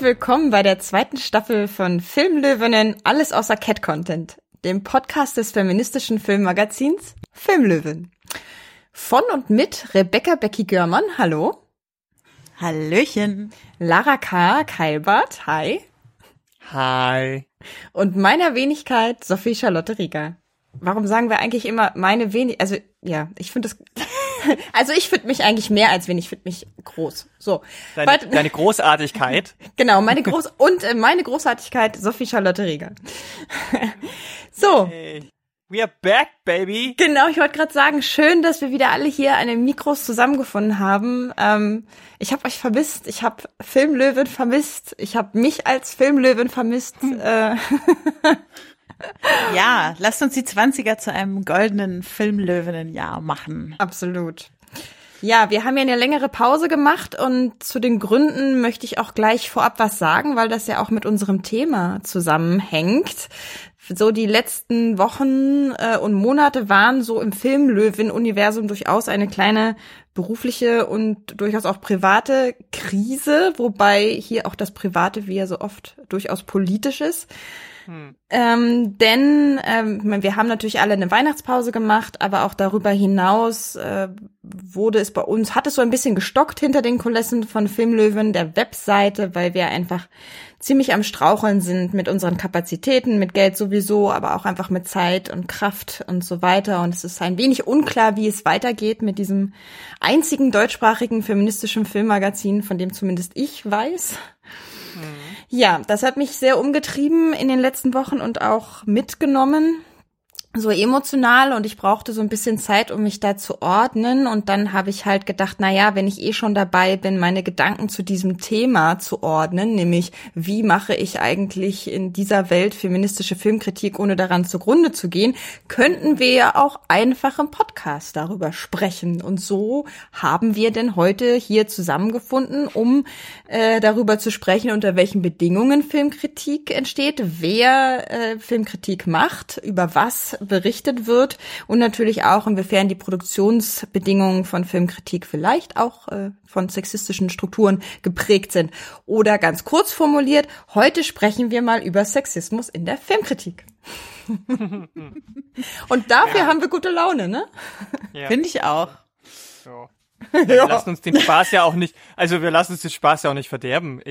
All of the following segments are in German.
Herzlich willkommen bei der zweiten Staffel von Filmlöwinnen Alles außer Cat Content, dem Podcast des feministischen Filmmagazins Filmlöwen. Von und mit Rebecca Becky Görmann, hallo. Hallöchen. Lara K. Keilbart, hi. Hi. Und meiner Wenigkeit Sophie Charlotte Rieger. Warum sagen wir eigentlich immer meine wenig, also ja, ich finde das, also ich finde mich eigentlich mehr als wenig, ich finde mich groß. So. Deine, deine Großartigkeit. genau, meine Groß und äh, meine Großartigkeit Sophie Charlotte Rieger. so. Hey. We are back, baby. Genau, ich wollte gerade sagen, schön, dass wir wieder alle hier an den Mikros zusammengefunden haben. Ähm, ich habe euch vermisst, ich habe Filmlöwen vermisst, ich habe mich als Filmlöwen vermisst. Hm. Äh ja, lasst uns die 20er zu einem goldenen Filmlöwinnenjahr machen. Absolut. Ja, wir haben ja eine längere Pause gemacht und zu den Gründen möchte ich auch gleich vorab was sagen, weil das ja auch mit unserem Thema zusammenhängt. So die letzten Wochen äh, und Monate waren so im Filmlöwen-Universum durchaus eine kleine berufliche und durchaus auch private Krise, wobei hier auch das Private, wie ja so oft, durchaus politisch ist. Hm. Ähm, denn ähm, wir haben natürlich alle eine Weihnachtspause gemacht, aber auch darüber hinaus äh, wurde es bei uns, hat es so ein bisschen gestockt hinter den Kulissen von Filmlöwen, der Webseite, weil wir einfach ziemlich am Straucheln sind mit unseren Kapazitäten, mit Geld sowieso, aber auch einfach mit Zeit und Kraft und so weiter. Und es ist ein wenig unklar, wie es weitergeht mit diesem einzigen deutschsprachigen feministischen Filmmagazin, von dem zumindest ich weiß. Ja, das hat mich sehr umgetrieben in den letzten Wochen und auch mitgenommen so emotional und ich brauchte so ein bisschen Zeit, um mich da zu ordnen. Und dann habe ich halt gedacht, na ja, wenn ich eh schon dabei bin, meine Gedanken zu diesem Thema zu ordnen, nämlich wie mache ich eigentlich in dieser Welt feministische Filmkritik, ohne daran zugrunde zu gehen, könnten wir ja auch einfach im Podcast darüber sprechen. Und so haben wir denn heute hier zusammengefunden, um äh, darüber zu sprechen, unter welchen Bedingungen Filmkritik entsteht, wer äh, Filmkritik macht, über was berichtet wird und natürlich auch, inwiefern die Produktionsbedingungen von Filmkritik vielleicht auch äh, von sexistischen Strukturen geprägt sind. Oder ganz kurz formuliert, heute sprechen wir mal über Sexismus in der Filmkritik. und dafür ja. haben wir gute Laune, ne? Ja. Finde ich auch. Ja. Ja, wir lassen uns den Spaß ja auch nicht, also wir lassen uns den Spaß ja auch nicht verderben.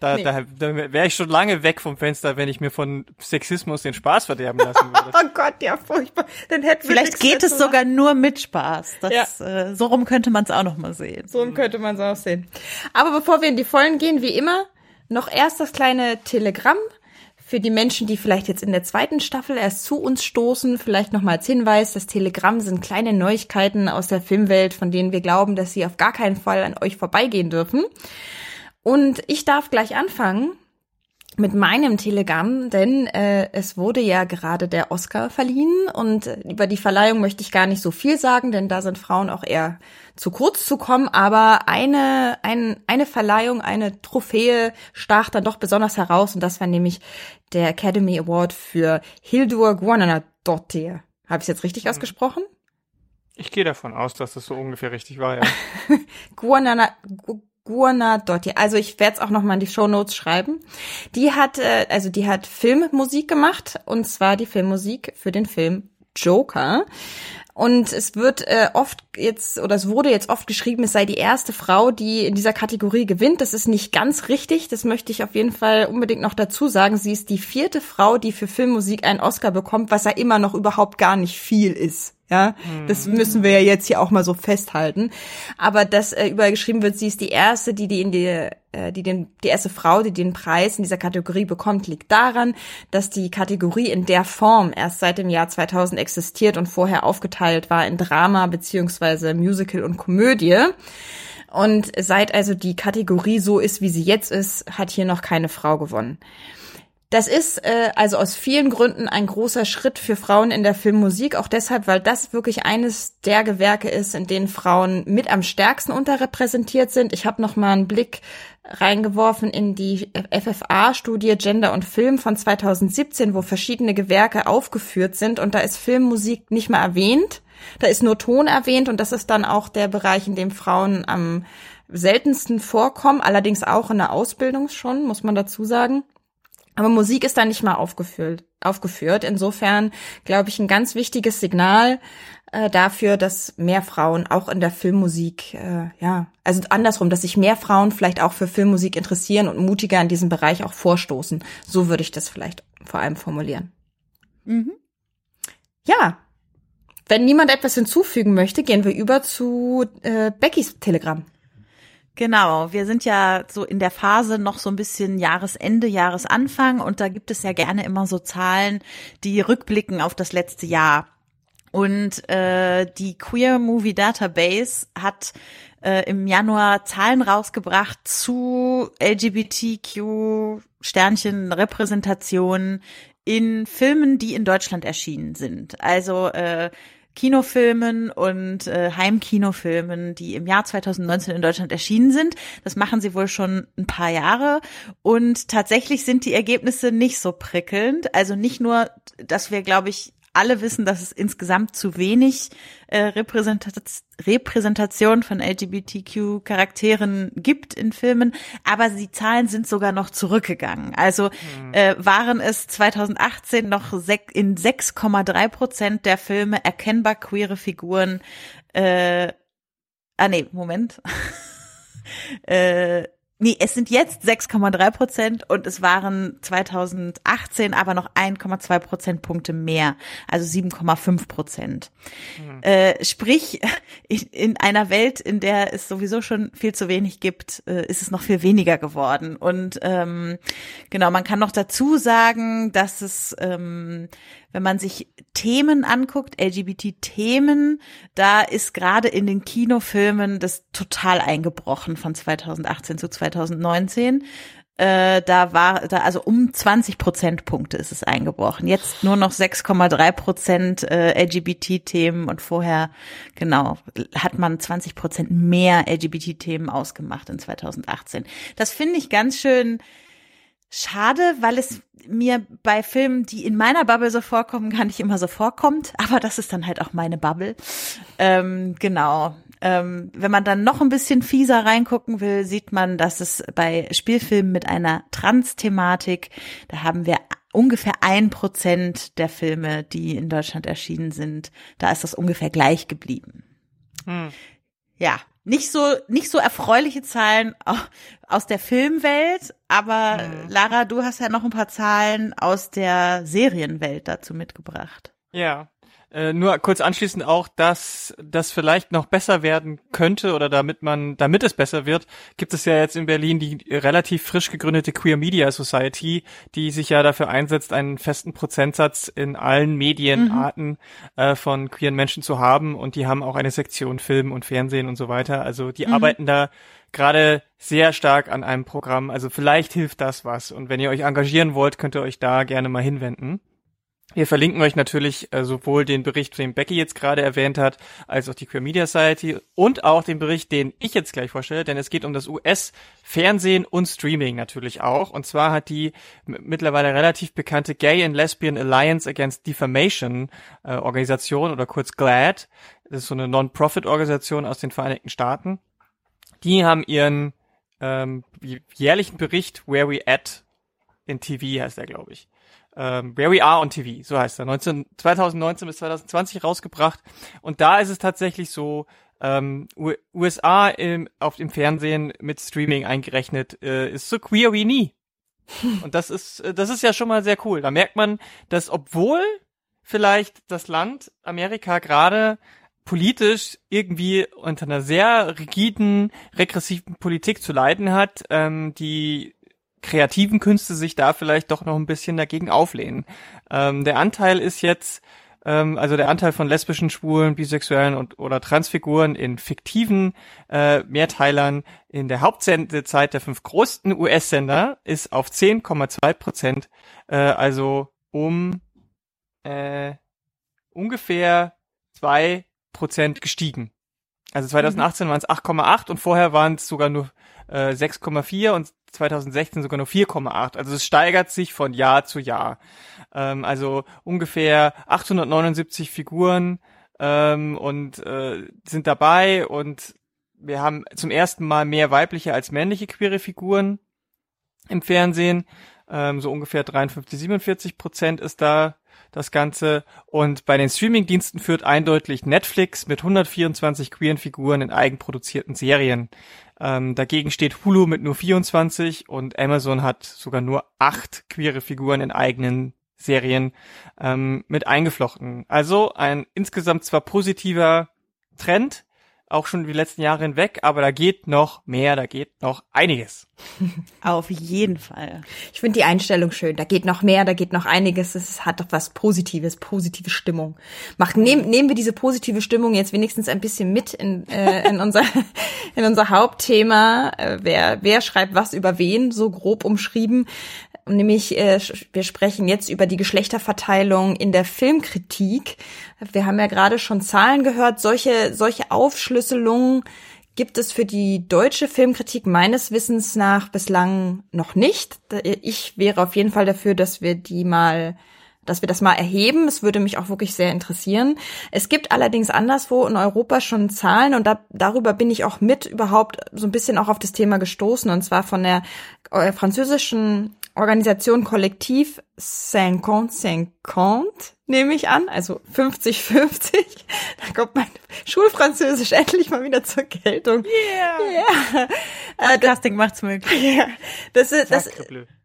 Da, nee. da, da wäre ich schon lange weg vom Fenster, wenn ich mir von Sexismus den Spaß verderben lassen würde. oh Gott, ja, furchtbar. Dann hätten wir Vielleicht geht es sogar nur mit Spaß. Das, ja. äh, so rum könnte man es auch noch mal sehen. So rum könnte man es auch sehen. Aber bevor wir in die Vollen gehen, wie immer, noch erst das kleine Telegramm für die Menschen, die vielleicht jetzt in der zweiten Staffel erst zu uns stoßen, vielleicht noch mal als Hinweis, das Telegramm sind kleine Neuigkeiten aus der Filmwelt, von denen wir glauben, dass sie auf gar keinen Fall an euch vorbeigehen dürfen. Und ich darf gleich anfangen mit meinem Telegramm, denn äh, es wurde ja gerade der Oscar verliehen und über die Verleihung möchte ich gar nicht so viel sagen, denn da sind Frauen auch eher zu kurz zu kommen, aber eine, ein, eine Verleihung, eine Trophäe stach dann doch besonders heraus und das war nämlich der Academy Award für Hildur Guananadottir. Habe ich es jetzt richtig mhm. ausgesprochen? Ich gehe davon aus, dass das so ungefähr richtig war, ja. Guanana, Gurna Dotti. Also ich werde es auch noch mal in die Show Notes schreiben. Die hat äh, also die hat Filmmusik gemacht und zwar die Filmmusik für den Film Joker. Und es wird äh, oft jetzt, oder es wurde jetzt oft geschrieben, es sei die erste Frau, die in dieser Kategorie gewinnt. Das ist nicht ganz richtig. Das möchte ich auf jeden Fall unbedingt noch dazu sagen. Sie ist die vierte Frau, die für Filmmusik einen Oscar bekommt, was ja immer noch überhaupt gar nicht viel ist. Ja, das mhm. müssen wir ja jetzt hier auch mal so festhalten. Aber dass äh, überall geschrieben wird, sie ist die erste, die die in die äh, die den die erste Frau, die den Preis in dieser Kategorie bekommt, liegt daran, dass die Kategorie in der Form erst seit dem Jahr 2000 existiert und vorher aufgeteilt war in Drama beziehungsweise Musical und Komödie. Und seit also die Kategorie so ist, wie sie jetzt ist, hat hier noch keine Frau gewonnen. Das ist äh, also aus vielen Gründen ein großer Schritt für Frauen in der Filmmusik, auch deshalb, weil das wirklich eines der Gewerke ist, in denen Frauen mit am stärksten unterrepräsentiert sind. Ich habe noch mal einen Blick reingeworfen in die FFA-Studie Gender und Film von 2017, wo verschiedene Gewerke aufgeführt sind und da ist Filmmusik nicht mehr erwähnt. Da ist nur Ton erwähnt und das ist dann auch der Bereich, in dem Frauen am seltensten vorkommen, allerdings auch in der Ausbildung schon, muss man dazu sagen. Aber Musik ist da nicht mal aufgeführt. aufgeführt. Insofern glaube ich ein ganz wichtiges Signal äh, dafür, dass mehr Frauen auch in der Filmmusik, äh, ja, also andersrum, dass sich mehr Frauen vielleicht auch für Filmmusik interessieren und mutiger in diesem Bereich auch vorstoßen. So würde ich das vielleicht vor allem formulieren. Mhm. Ja, wenn niemand etwas hinzufügen möchte, gehen wir über zu äh, Beckys Telegramm. Genau, wir sind ja so in der Phase noch so ein bisschen Jahresende, Jahresanfang und da gibt es ja gerne immer so Zahlen, die rückblicken auf das letzte Jahr. Und äh, die Queer Movie Database hat äh, im Januar Zahlen rausgebracht zu LGBTQ Sternchen Repräsentation in Filmen, die in Deutschland erschienen sind. Also äh, Kinofilmen und äh, Heimkinofilmen, die im Jahr 2019 in Deutschland erschienen sind. Das machen sie wohl schon ein paar Jahre. Und tatsächlich sind die Ergebnisse nicht so prickelnd. Also nicht nur, dass wir, glaube ich, alle wissen, dass es insgesamt zu wenig äh, Repräsentat Repräsentation von LGBTQ-Charakteren gibt in Filmen, aber die Zahlen sind sogar noch zurückgegangen. Also mhm. äh, waren es 2018 noch in 6,3 Prozent der Filme erkennbar queere Figuren. Äh, ah nee, Moment. äh, Nee, es sind jetzt 6,3 Prozent und es waren 2018 aber noch 1,2 Prozentpunkte mehr, also 7,5 Prozent. Mhm. Äh, sprich, in, in, einer Welt, in der es sowieso schon viel zu wenig gibt, äh, ist es noch viel weniger geworden. Und ähm, genau, man kann noch dazu sagen, dass es ähm, wenn man sich Themen anguckt, LGBT-Themen, da ist gerade in den Kinofilmen das total eingebrochen von 2018 zu 2019 äh, da war da also um 20 Prozentpunkte ist es eingebrochen. Jetzt nur noch 6,3 Prozent äh, LGBT-Themen und vorher genau hat man 20 Prozent mehr LGBT-Themen ausgemacht in 2018. Das finde ich ganz schön schade, weil es mir bei Filmen, die in meiner Bubble so vorkommen, gar nicht immer so vorkommt. Aber das ist dann halt auch meine Bubble. Ähm, genau. Ähm, wenn man dann noch ein bisschen fieser reingucken will, sieht man, dass es bei Spielfilmen mit einer Trans-Thematik, da haben wir ungefähr ein Prozent der Filme, die in Deutschland erschienen sind, da ist das ungefähr gleich geblieben. Hm. Ja, nicht so nicht so erfreuliche Zahlen aus der Filmwelt, aber mhm. Lara, du hast ja noch ein paar Zahlen aus der Serienwelt dazu mitgebracht. Ja, äh, nur kurz anschließend auch, dass das vielleicht noch besser werden könnte oder damit man, damit es besser wird, gibt es ja jetzt in Berlin die relativ frisch gegründete Queer Media Society, die sich ja dafür einsetzt, einen festen Prozentsatz in allen Medienarten mhm. äh, von queeren Menschen zu haben und die haben auch eine Sektion Film und Fernsehen und so weiter. Also die mhm. arbeiten da gerade sehr stark an einem Programm. Also vielleicht hilft das was. Und wenn ihr euch engagieren wollt, könnt ihr euch da gerne mal hinwenden. Wir verlinken euch natürlich äh, sowohl den Bericht, den Becky jetzt gerade erwähnt hat, als auch die Queer Media Society und auch den Bericht, den ich jetzt gleich vorstelle, denn es geht um das US-Fernsehen und Streaming natürlich auch. Und zwar hat die mittlerweile relativ bekannte Gay and Lesbian Alliance Against Defamation äh, Organisation oder kurz GLAD, das ist so eine Non-Profit-Organisation aus den Vereinigten Staaten, die haben ihren ähm, jährlichen Bericht Where We At in TV heißt er, glaube ich ähm, Where We Are on TV, so heißt er, 19, 2019 bis 2020 rausgebracht. Und da ist es tatsächlich so, ähm, USA im, auf dem Fernsehen mit Streaming eingerechnet, äh, ist so queer wie nie. Und das ist, äh, das ist ja schon mal sehr cool. Da merkt man, dass obwohl vielleicht das Land Amerika gerade politisch irgendwie unter einer sehr rigiden, regressiven Politik zu leiden hat, ähm, die kreativen Künste sich da vielleicht doch noch ein bisschen dagegen auflehnen. Ähm, der Anteil ist jetzt, ähm, also der Anteil von lesbischen, schwulen, bisexuellen und oder Transfiguren in fiktiven äh, Mehrteilern in der Hauptsendezeit der fünf größten US-Sender ist auf 10,2 Prozent, äh, also um äh, ungefähr zwei Prozent gestiegen. Also 2018 mhm. waren es 8,8 und vorher waren es sogar nur äh, 6,4 und 2016 sogar nur 4,8. Also es steigert sich von Jahr zu Jahr. Ähm, also ungefähr 879 Figuren ähm, und äh, sind dabei und wir haben zum ersten Mal mehr weibliche als männliche queere Figuren im Fernsehen. Ähm, so ungefähr 53, 47 Prozent ist da das Ganze. Und bei den Streamingdiensten führt eindeutig Netflix mit 124 queeren Figuren in eigenproduzierten Serien. Ähm, dagegen steht Hulu mit nur 24 und Amazon hat sogar nur acht queere Figuren in eigenen Serien ähm, mit eingeflochten. Also ein insgesamt zwar positiver Trend, auch schon die letzten Jahre hinweg, aber da geht noch mehr, da geht noch einiges. Auf jeden Fall. Ich finde die Einstellung schön. Da geht noch mehr, da geht noch einiges. Es hat doch was Positives, positive Stimmung. Macht, nehm, nehmen wir diese positive Stimmung jetzt wenigstens ein bisschen mit in, äh, in, unser, in unser Hauptthema. Äh, wer, wer schreibt was über wen, so grob umschrieben. Nämlich, äh, wir sprechen jetzt über die Geschlechterverteilung in der Filmkritik. Wir haben ja gerade schon Zahlen gehört. Solche, solche Aufschlüsselungen gibt es für die deutsche Filmkritik meines Wissens nach bislang noch nicht. Ich wäre auf jeden Fall dafür, dass wir die mal dass wir das mal erheben. Es würde mich auch wirklich sehr interessieren. Es gibt allerdings anderswo in Europa schon Zahlen und da, darüber bin ich auch mit überhaupt so ein bisschen auch auf das Thema gestoßen und zwar von der äh, französischen Organisation Kollektiv 50-50, nehme ich an, also 50-50. Da kommt mein Schulfranzösisch endlich mal wieder zur Geltung. Yeah. Yeah. Podcasting äh, macht's möglich. Yeah. Das ist, das,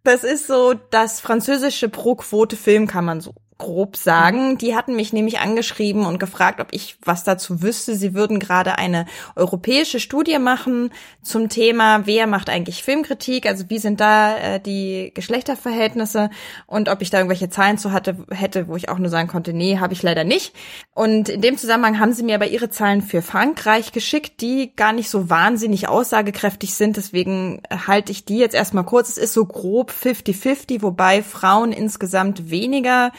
das ist so das französische Pro-Quote Film, kann man so grob sagen. Die hatten mich nämlich angeschrieben und gefragt, ob ich was dazu wüsste. Sie würden gerade eine europäische Studie machen zum Thema, wer macht eigentlich Filmkritik, also wie sind da äh, die Geschlechterverhältnisse und ob ich da irgendwelche Zahlen zu hatte, hätte, wo ich auch nur sagen konnte, nee, habe ich leider nicht. Und in dem Zusammenhang haben sie mir aber ihre Zahlen für Frankreich geschickt, die gar nicht so wahnsinnig aussagekräftig sind. Deswegen halte ich die jetzt erstmal kurz. Es ist so grob 50-50, wobei Frauen insgesamt weniger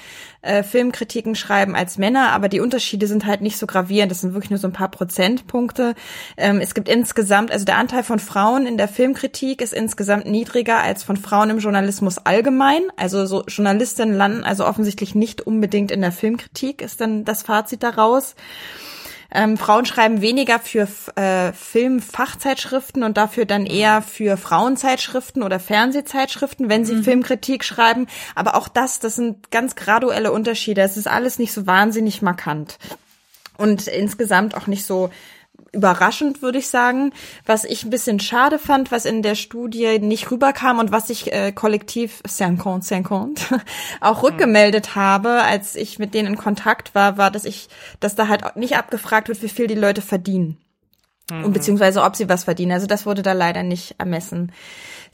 äh, Filmkritiken schreiben als Männer, aber die Unterschiede sind halt nicht so gravierend. Das sind wirklich nur so ein paar Prozentpunkte. Ähm, es gibt insgesamt, also der Anteil von Frauen in der Filmkritik ist insgesamt niedriger als von Frauen im Journalismus allgemein. Also so Journalistinnen landen also offensichtlich nicht unbedingt in der Filmkritik, ist dann das Fazit daraus. Ähm, Frauen schreiben weniger für äh, Filmfachzeitschriften und dafür dann eher für Frauenzeitschriften oder Fernsehzeitschriften, wenn sie mhm. Filmkritik schreiben. Aber auch das, das sind ganz graduelle Unterschiede. Es ist alles nicht so wahnsinnig markant. Und insgesamt auch nicht so überraschend, würde ich sagen. Was ich ein bisschen schade fand, was in der Studie nicht rüberkam und was ich äh, kollektiv Saint-Compte, Saint-Compte auch mhm. rückgemeldet habe, als ich mit denen in Kontakt war, war, dass ich, dass da halt nicht abgefragt wird, wie viel die Leute verdienen. Mhm. Und beziehungsweise ob sie was verdienen. Also das wurde da leider nicht ermessen.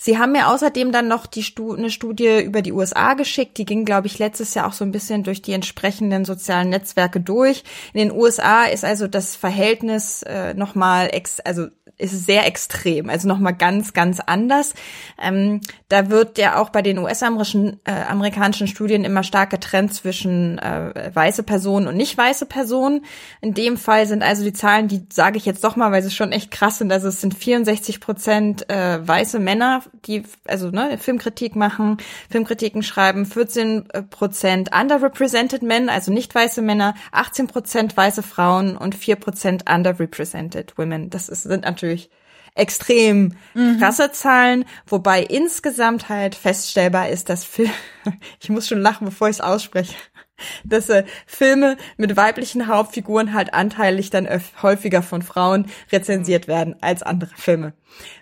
Sie haben mir außerdem dann noch die Stu eine Studie über die USA geschickt. Die ging, glaube ich, letztes Jahr auch so ein bisschen durch die entsprechenden sozialen Netzwerke durch. In den USA ist also das Verhältnis äh, nochmal, also ist sehr extrem, also nochmal ganz, ganz anders. Ähm, da wird ja auch bei den US-amerikanischen äh, amerikanischen Studien immer stark getrennt zwischen äh, weiße Personen und nicht weiße Personen. In dem Fall sind also die Zahlen, die sage ich jetzt doch mal, weil sie schon echt krass sind. Also es sind 64 Prozent äh, weiße Männer, die also ne, Filmkritik machen, Filmkritiken schreiben, 14 Prozent underrepresented men, also nicht weiße Männer, 18 Prozent weiße Frauen und 4 Prozent underrepresented women. Das ist, sind natürlich natürlich extrem mhm. krasse Zahlen, wobei insgesamt halt feststellbar ist, dass Film, ich muss schon lachen, bevor ich es ausspreche, dass äh, Filme mit weiblichen Hauptfiguren halt anteilig dann häufiger von Frauen rezensiert werden als andere Filme.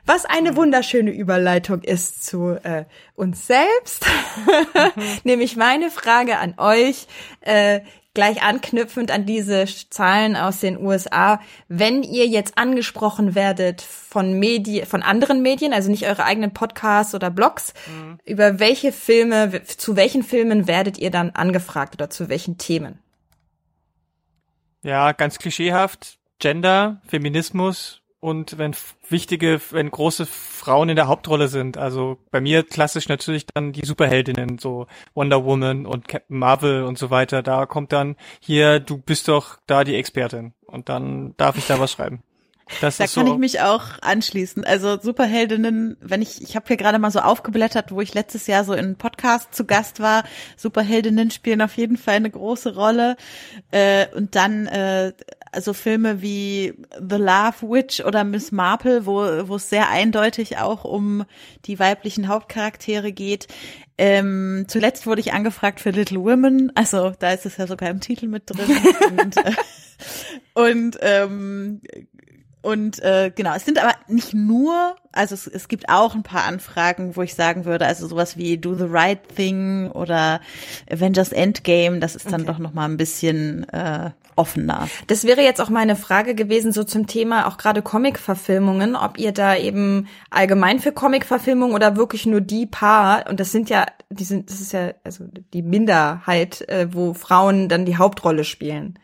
Was eine wunderschöne Überleitung ist zu äh, uns selbst, mhm. nämlich meine Frage an euch. Äh, gleich anknüpfend an diese Zahlen aus den USA, wenn ihr jetzt angesprochen werdet von Medien, von anderen Medien, also nicht eure eigenen Podcasts oder Blogs, mhm. über welche Filme, zu welchen Filmen werdet ihr dann angefragt oder zu welchen Themen? Ja, ganz klischeehaft. Gender, Feminismus, und wenn wichtige, wenn große Frauen in der Hauptrolle sind. Also bei mir klassisch natürlich dann die Superheldinnen, so Wonder Woman und Captain Marvel und so weiter. Da kommt dann hier, du bist doch da die Expertin. Und dann darf ich da was schreiben. Das da kann so. ich mich auch anschließen. Also Superheldinnen, wenn ich, ich habe hier gerade mal so aufgeblättert, wo ich letztes Jahr so in Podcast zu Gast war. Superheldinnen spielen auf jeden Fall eine große Rolle. Äh, und dann äh, also Filme wie The Love Witch oder Miss Marple, wo, wo es sehr eindeutig auch um die weiblichen Hauptcharaktere geht. Ähm, zuletzt wurde ich angefragt für Little Women, also da ist es ja sogar im Titel mit drin. und äh, und ähm, und äh, genau, es sind aber nicht nur, also es, es gibt auch ein paar Anfragen, wo ich sagen würde, also sowas wie Do the Right Thing oder Avengers Endgame, das ist dann okay. doch noch mal ein bisschen äh, offener. Das wäre jetzt auch meine Frage gewesen, so zum Thema auch gerade Comic-Verfilmungen, ob ihr da eben allgemein für Comic-Verfilmungen oder wirklich nur die paar, und das sind ja, die sind, das ist ja also die Minderheit, äh, wo Frauen dann die Hauptrolle spielen.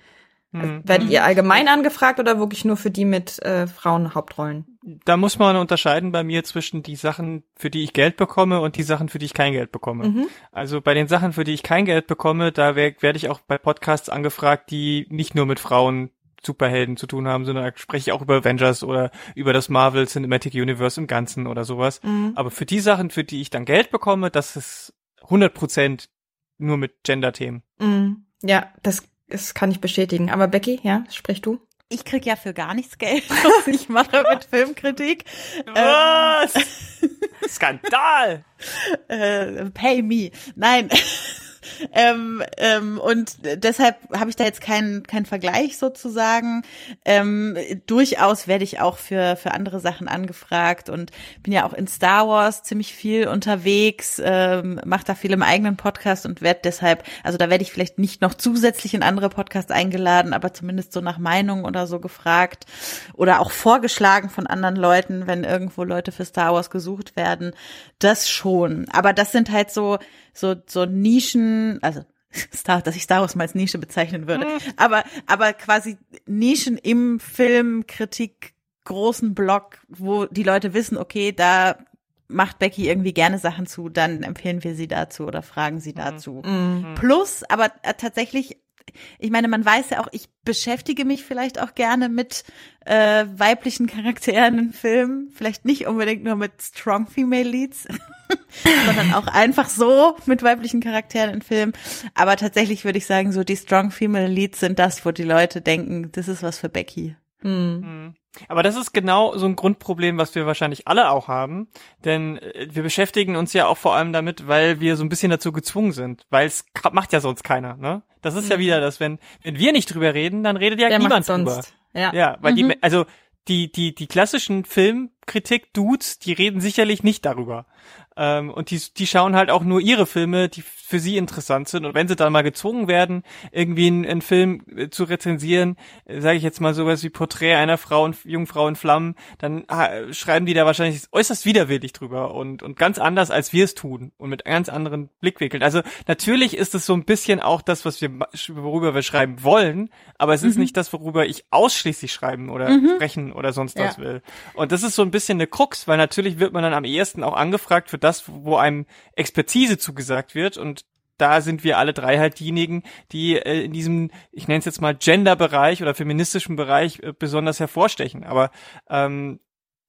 Mhm. Werdet ihr allgemein angefragt oder wirklich nur für die mit äh, Frauenhauptrollen? Da muss man unterscheiden bei mir zwischen die Sachen, für die ich Geld bekomme und die Sachen, für die ich kein Geld bekomme. Mhm. Also bei den Sachen, für die ich kein Geld bekomme, da werde ich auch bei Podcasts angefragt, die nicht nur mit Frauen Superhelden zu tun haben, sondern da spreche ich auch über Avengers oder über das Marvel Cinematic Universe im Ganzen oder sowas. Mhm. Aber für die Sachen, für die ich dann Geld bekomme, das ist 100 Prozent nur mit Gender-Themen. Mhm. Ja, das das kann ich bestätigen. Aber Becky, ja, sprich du. Ich krieg ja für gar nichts Geld, was ich mache mit Filmkritik. Was? Ähm, Skandal! äh, pay me. Nein ähm, ähm, und deshalb habe ich da jetzt keinen keinen Vergleich sozusagen. Ähm, durchaus werde ich auch für für andere Sachen angefragt und bin ja auch in Star Wars ziemlich viel unterwegs, ähm, mache da viel im eigenen Podcast und werde deshalb, also da werde ich vielleicht nicht noch zusätzlich in andere Podcasts eingeladen, aber zumindest so nach Meinung oder so gefragt oder auch vorgeschlagen von anderen Leuten, wenn irgendwo Leute für Star Wars gesucht werden. Das schon. Aber das sind halt so so, so Nischen, also Star, dass ich Star Wars mal als Nische bezeichnen würde, mhm. aber, aber quasi Nischen im Filmkritik großen Blog, wo die Leute wissen, okay, da macht Becky irgendwie gerne Sachen zu, dann empfehlen wir sie dazu oder fragen sie dazu. Mhm. Plus, aber äh, tatsächlich ich meine, man weiß ja auch, ich beschäftige mich vielleicht auch gerne mit äh, weiblichen Charakteren in Filmen. Vielleicht nicht unbedingt nur mit Strong Female Leads, sondern auch einfach so mit weiblichen Charakteren in Filmen. Aber tatsächlich würde ich sagen, so die Strong Female Leads sind das, wo die Leute denken, das ist was für Becky. Hm. Aber das ist genau so ein Grundproblem, was wir wahrscheinlich alle auch haben. Denn äh, wir beschäftigen uns ja auch vor allem damit, weil wir so ein bisschen dazu gezwungen sind. Weil es macht ja sonst keiner, ne? Das ist mhm. ja wieder das, wenn, wenn wir nicht drüber reden, dann redet ja Wer niemand drüber. Ja. ja, weil mhm. die, also die, die, die klassischen Filmkritik-Dudes, die reden sicherlich nicht darüber. Ähm, und die, die schauen halt auch nur ihre Filme, die für sie interessant sind. Und wenn sie dann mal gezwungen werden, irgendwie einen, einen Film äh, zu rezensieren, äh, sage ich jetzt mal sowas wie Porträt einer Frau, Jungfrau in Flammen, dann äh, schreiben die da wahrscheinlich äußerst widerwillig drüber und, und ganz anders, als wir es tun und mit ganz anderen Blickwinkeln. Also natürlich ist es so ein bisschen auch das, was wir, worüber wir schreiben wollen, aber es mhm. ist nicht das, worüber ich ausschließlich schreiben oder mhm. sprechen oder sonst was will. Und das ist so ein bisschen eine Krux, weil natürlich wird man dann am ehesten auch angefragt für das, wo einem Expertise zugesagt wird und da sind wir alle drei halt diejenigen, die äh, in diesem, ich nenne es jetzt mal Gender-Bereich oder feministischen Bereich äh, besonders hervorstechen. Aber ähm,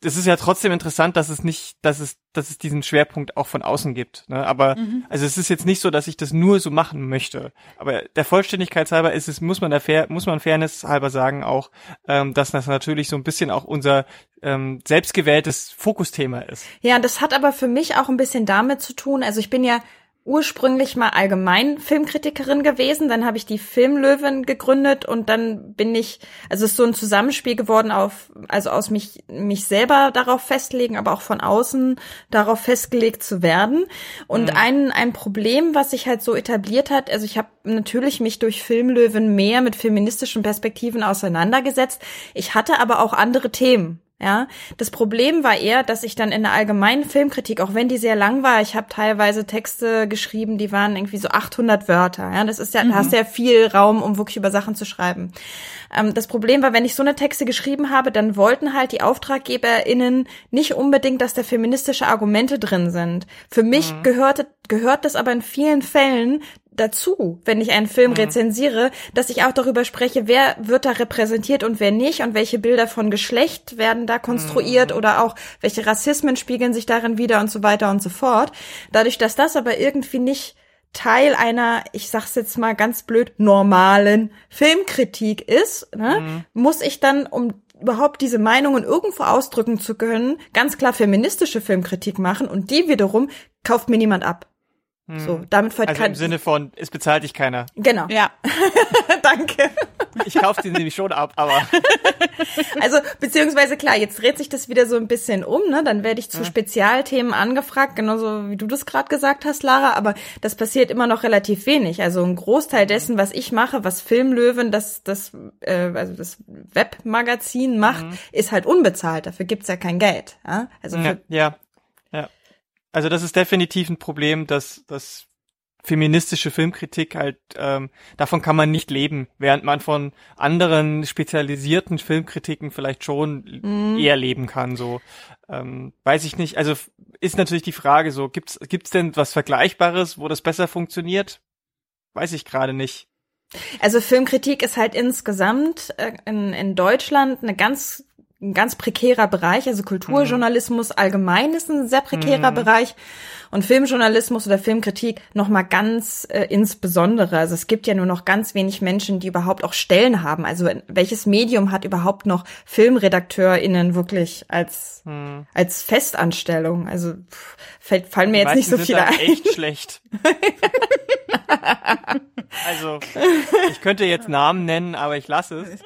es ist ja trotzdem interessant, dass es nicht, dass es, dass es diesen Schwerpunkt auch von außen gibt. Ne? Aber mhm. also es ist jetzt nicht so, dass ich das nur so machen möchte. Aber der Vollständigkeit halber ist es, muss man der Fair, muss man Fairness halber sagen auch, ähm, dass das natürlich so ein bisschen auch unser ähm, selbstgewähltes Fokusthema ist. Ja, das hat aber für mich auch ein bisschen damit zu tun. Also ich bin ja ursprünglich mal allgemein Filmkritikerin gewesen, dann habe ich die Filmlöwen gegründet und dann bin ich, also es ist so ein Zusammenspiel geworden auf, also aus mich, mich selber darauf festlegen, aber auch von außen darauf festgelegt zu werden. Und mhm. ein, ein Problem, was sich halt so etabliert hat, also ich habe natürlich mich durch Filmlöwen mehr mit feministischen Perspektiven auseinandergesetzt. Ich hatte aber auch andere Themen. Ja, das Problem war eher, dass ich dann in der allgemeinen Filmkritik, auch wenn die sehr lang war, ich habe teilweise Texte geschrieben, die waren irgendwie so 800 Wörter. Ja, das ist ja, mhm. da hast ja viel Raum, um wirklich über Sachen zu schreiben. Ähm, das Problem war, wenn ich so eine Texte geschrieben habe, dann wollten halt die AuftraggeberInnen nicht unbedingt, dass da feministische Argumente drin sind. Für mich mhm. gehörte, gehört das aber in vielen Fällen dazu, wenn ich einen Film mhm. rezensiere, dass ich auch darüber spreche, wer wird da repräsentiert und wer nicht und welche Bilder von Geschlecht werden da konstruiert mhm. oder auch welche Rassismen spiegeln sich darin wieder und so weiter und so fort. Dadurch, dass das aber irgendwie nicht Teil einer, ich sag's jetzt mal ganz blöd, normalen Filmkritik ist, ne, mhm. muss ich dann, um überhaupt diese Meinungen irgendwo ausdrücken zu können, ganz klar feministische Filmkritik machen und die wiederum kauft mir niemand ab. Hm. So, damit fällt also kein im Sinne von, es bezahlt dich keiner. Genau. Ja. Danke. Ich kaufe sie nämlich schon ab, aber. also, beziehungsweise klar, jetzt dreht sich das wieder so ein bisschen um, ne? Dann werde ich zu ja. Spezialthemen angefragt, genauso wie du das gerade gesagt hast, Lara, aber das passiert immer noch relativ wenig. Also ein Großteil mhm. dessen, was ich mache, was Filmlöwen, das, das, äh, also das Webmagazin macht, mhm. ist halt unbezahlt. Dafür gibt's ja kein Geld. Ja? Also ja, ja. Also das ist definitiv ein Problem, dass, dass feministische Filmkritik halt, ähm, davon kann man nicht leben, während man von anderen spezialisierten Filmkritiken vielleicht schon mhm. eher leben kann. So ähm, weiß ich nicht. Also ist natürlich die Frage so, gibt's gibt's denn was Vergleichbares, wo das besser funktioniert? Weiß ich gerade nicht. Also Filmkritik ist halt insgesamt äh, in, in Deutschland eine ganz ein ganz prekärer Bereich. Also Kulturjournalismus allgemein ist ein sehr prekärer mhm. Bereich und Filmjournalismus oder Filmkritik noch mal ganz äh, insbesondere. Also es gibt ja nur noch ganz wenig Menschen, die überhaupt auch Stellen haben. Also welches Medium hat überhaupt noch FilmredakteurInnen wirklich als mhm. als Festanstellung? Also pff, fallen mir jetzt nicht so viele ein. Echt schlecht. Also, ich könnte jetzt Namen nennen, aber ich lasse es.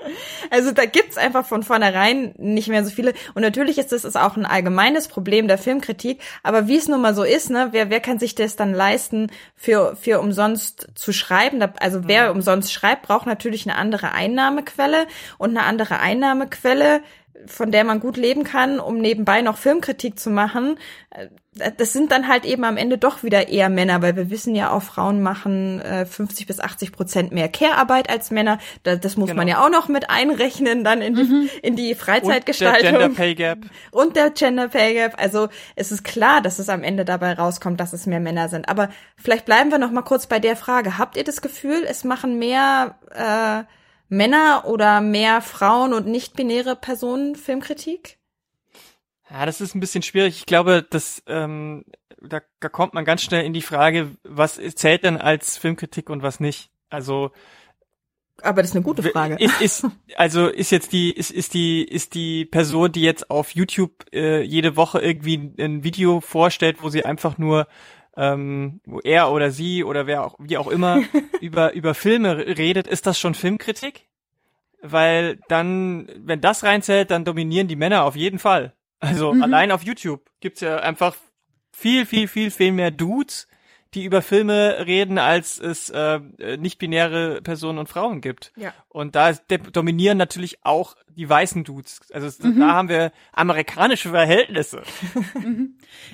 Also da gibt's einfach von vornherein nicht mehr so viele. Und natürlich ist das ist auch ein allgemeines Problem der Filmkritik. Aber wie es nun mal so ist, ne, wer, wer kann sich das dann leisten, für, für umsonst zu schreiben? Also wer mhm. umsonst schreibt, braucht natürlich eine andere Einnahmequelle. Und eine andere Einnahmequelle von der man gut leben kann, um nebenbei noch Filmkritik zu machen, äh, das sind dann halt eben am Ende doch wieder eher Männer, weil wir wissen ja auch, Frauen machen 50 äh, bis 80 Prozent mehr Care-Arbeit als Männer. Das muss genau. man ja auch noch mit einrechnen dann in die, mhm. in die Freizeitgestaltung. Und der Gender Pay Gap. Und der Gender Pay Gap. Also es ist klar, dass es am Ende dabei rauskommt, dass es mehr Männer sind. Aber vielleicht bleiben wir noch mal kurz bei der Frage. Habt ihr das Gefühl, es machen mehr äh, Männer oder mehr Frauen und nicht-binäre Personen Filmkritik? Ja, das ist ein bisschen schwierig. Ich glaube, dass ähm, da, da kommt man ganz schnell in die Frage, was zählt denn als Filmkritik und was nicht. Also aber das ist eine gute Frage. Ist, ist, also ist jetzt die, ist, ist die, ist die Person, die jetzt auf YouTube äh, jede Woche irgendwie ein Video vorstellt, wo sie einfach nur ähm, wo er oder sie oder wer auch, wie auch immer über, über Filme redet, ist das schon Filmkritik? Weil dann, wenn das reinzählt, dann dominieren die Männer auf jeden Fall. Also mhm. allein auf YouTube gibt's ja einfach viel, viel, viel, viel mehr Dudes, die über Filme reden, als es äh, nicht-binäre Personen und Frauen gibt. Ja. Und da dominieren natürlich auch die weißen Dudes. Also mhm. da haben wir amerikanische Verhältnisse.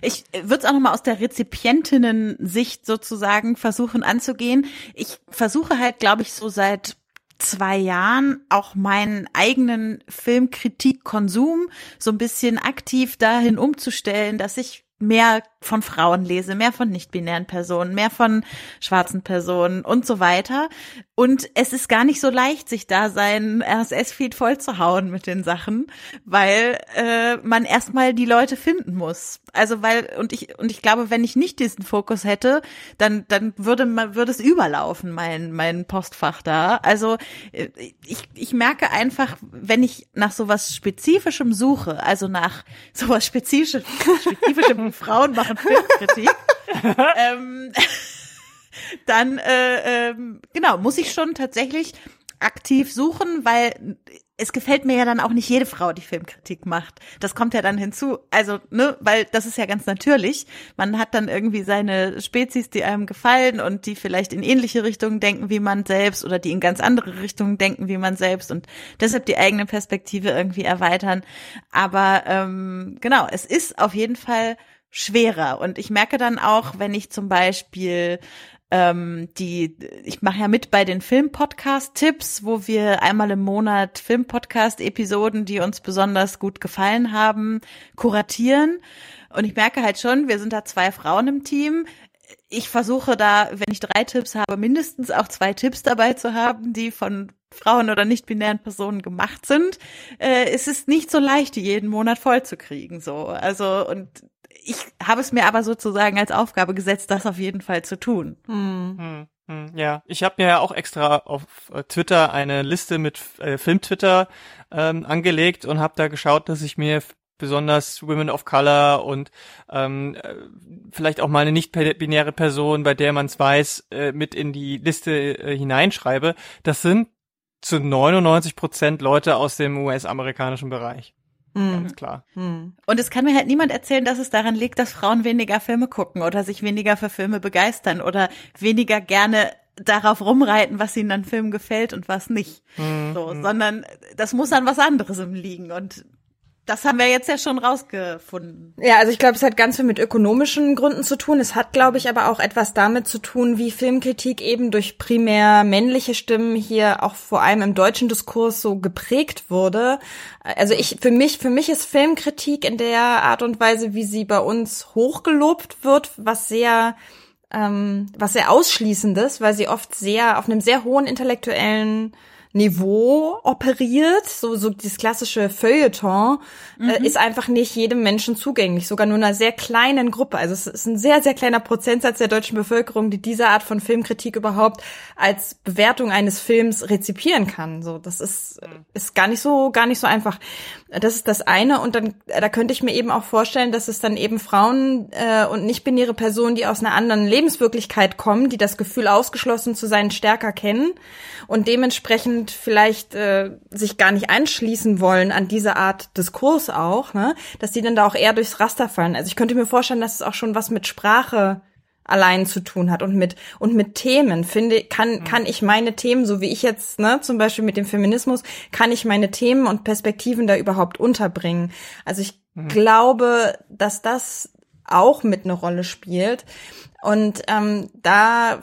Ich würde es auch nochmal aus der Rezipientinnen-Sicht sozusagen versuchen anzugehen. Ich versuche halt, glaube ich, so seit zwei Jahren auch meinen eigenen Filmkritikkonsum so ein bisschen aktiv dahin umzustellen, dass ich mehr von Frauen lese, mehr von nicht-binären Personen, mehr von schwarzen Personen und so weiter. Und es ist gar nicht so leicht, sich da sein RSS-Feed voll zu hauen mit den Sachen, weil äh, man erstmal die Leute finden muss. Also weil, und ich, und ich glaube, wenn ich nicht diesen Fokus hätte, dann, dann würde man, würde es überlaufen, mein, mein Postfach da. Also äh, ich, ich merke einfach, wenn ich nach sowas Spezifischem suche, also nach sowas Spezifischem, spezifischem Frauen machen Filmkritik, ähm, dann äh, ähm, genau muss ich schon tatsächlich aktiv suchen, weil es gefällt mir ja dann auch nicht jede Frau, die Filmkritik macht. Das kommt ja dann hinzu. Also, ne, weil das ist ja ganz natürlich. Man hat dann irgendwie seine Spezies, die einem gefallen und die vielleicht in ähnliche Richtungen denken wie man selbst oder die in ganz andere Richtungen denken wie man selbst und deshalb die eigene Perspektive irgendwie erweitern. Aber ähm, genau, es ist auf jeden Fall schwerer. Und ich merke dann auch, wenn ich zum Beispiel ähm, die, ich mache ja mit bei den Film-Podcast-Tipps, wo wir einmal im Monat Film-Podcast-Episoden, die uns besonders gut gefallen haben, kuratieren. Und ich merke halt schon, wir sind da zwei Frauen im Team. Ich versuche da, wenn ich drei Tipps habe, mindestens auch zwei Tipps dabei zu haben, die von Frauen oder nicht-binären Personen gemacht sind. Äh, es ist nicht so leicht, die jeden Monat voll zu kriegen, so. Also, und ich habe es mir aber sozusagen als Aufgabe gesetzt, das auf jeden Fall zu tun. Hm. Hm, hm, ja, ich habe mir ja auch extra auf äh, Twitter eine Liste mit äh, Film-Twitter ähm, angelegt und habe da geschaut, dass ich mir besonders Women of Color und ähm, äh, vielleicht auch mal eine nicht-binäre Person, bei der man es weiß, äh, mit in die Liste äh, hineinschreibe. Das sind zu 99 Prozent Leute aus dem US-amerikanischen Bereich. Mhm. Ganz klar. Mhm. Und es kann mir halt niemand erzählen, dass es daran liegt, dass Frauen weniger Filme gucken oder sich weniger für Filme begeistern oder weniger gerne darauf rumreiten, was ihnen an Filmen gefällt und was nicht. Mhm. So, sondern das muss an was anderes im liegen. Und das haben wir jetzt ja schon rausgefunden. Ja, also ich glaube, es hat ganz viel mit ökonomischen Gründen zu tun. Es hat, glaube ich, aber auch etwas damit zu tun, wie Filmkritik eben durch primär männliche Stimmen hier auch vor allem im deutschen Diskurs so geprägt wurde. Also ich, für mich, für mich ist Filmkritik in der Art und Weise, wie sie bei uns hochgelobt wird, was sehr ähm, was sehr ausschließendes, weil sie oft sehr auf einem sehr hohen intellektuellen Niveau operiert, so, so dieses klassische Feuilleton, äh, mhm. äh, ist einfach nicht jedem Menschen zugänglich, sogar nur einer sehr kleinen Gruppe. Also es ist ein sehr, sehr kleiner Prozentsatz der deutschen Bevölkerung, die diese Art von Filmkritik überhaupt als Bewertung eines Films rezipieren kann. So, das ist, ist gar nicht so, gar nicht so einfach. Das ist das eine. Und dann, da könnte ich mir eben auch vorstellen, dass es dann eben Frauen äh, und nicht-binäre Personen, die aus einer anderen Lebenswirklichkeit kommen, die das Gefühl ausgeschlossen zu sein stärker kennen und dementsprechend vielleicht äh, sich gar nicht einschließen wollen an diese Art Diskurs auch, ne? dass die dann da auch eher durchs Raster fallen. Also ich könnte mir vorstellen, dass es auch schon was mit Sprache allein zu tun hat und mit und mit Themen finde kann mhm. kann ich meine Themen so wie ich jetzt ne zum Beispiel mit dem Feminismus kann ich meine Themen und Perspektiven da überhaupt unterbringen also ich mhm. glaube dass das auch mit eine Rolle spielt und ähm, da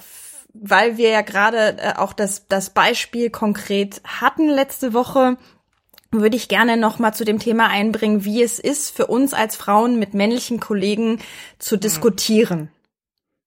weil wir ja gerade äh, auch das das Beispiel konkret hatten letzte Woche würde ich gerne noch mal zu dem Thema einbringen, wie es ist für uns als Frauen mit männlichen Kollegen zu mhm. diskutieren.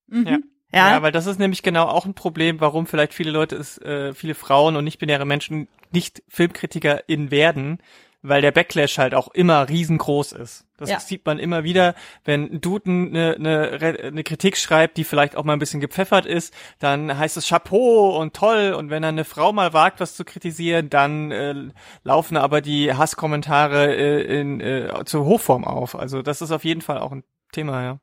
Mhm. Ja. Ja. ja, weil das ist nämlich genau auch ein Problem, warum vielleicht viele Leute es, äh, viele Frauen und nicht-binäre Menschen nicht FilmkritikerInnen werden, weil der Backlash halt auch immer riesengroß ist. Das ja. sieht man immer wieder, wenn Duden eine, eine, eine Kritik schreibt, die vielleicht auch mal ein bisschen gepfeffert ist, dann heißt es Chapeau und toll und wenn dann eine Frau mal wagt, was zu kritisieren, dann äh, laufen aber die Hasskommentare äh, in, äh, zur Hochform auf. Also das ist auf jeden Fall auch ein Thema, ja.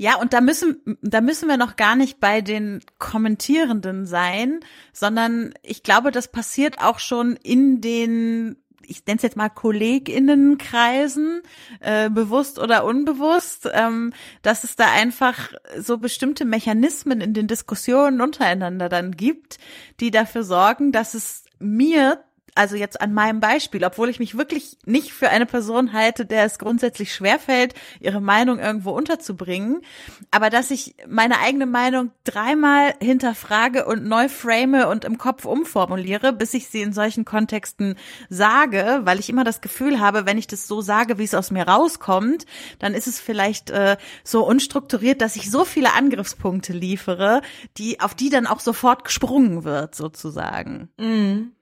Ja, und da müssen, da müssen wir noch gar nicht bei den Kommentierenden sein, sondern ich glaube, das passiert auch schon in den ich nenne es jetzt mal KollegInnenkreisen, äh, bewusst oder unbewusst, ähm, dass es da einfach so bestimmte Mechanismen in den Diskussionen untereinander dann gibt, die dafür sorgen, dass es mir also jetzt an meinem Beispiel, obwohl ich mich wirklich nicht für eine Person halte, der es grundsätzlich schwerfällt, ihre Meinung irgendwo unterzubringen, aber dass ich meine eigene Meinung dreimal hinterfrage und neu frame und im Kopf umformuliere, bis ich sie in solchen Kontexten sage, weil ich immer das Gefühl habe, wenn ich das so sage, wie es aus mir rauskommt, dann ist es vielleicht äh, so unstrukturiert, dass ich so viele Angriffspunkte liefere, die auf die dann auch sofort gesprungen wird, sozusagen. Mhm.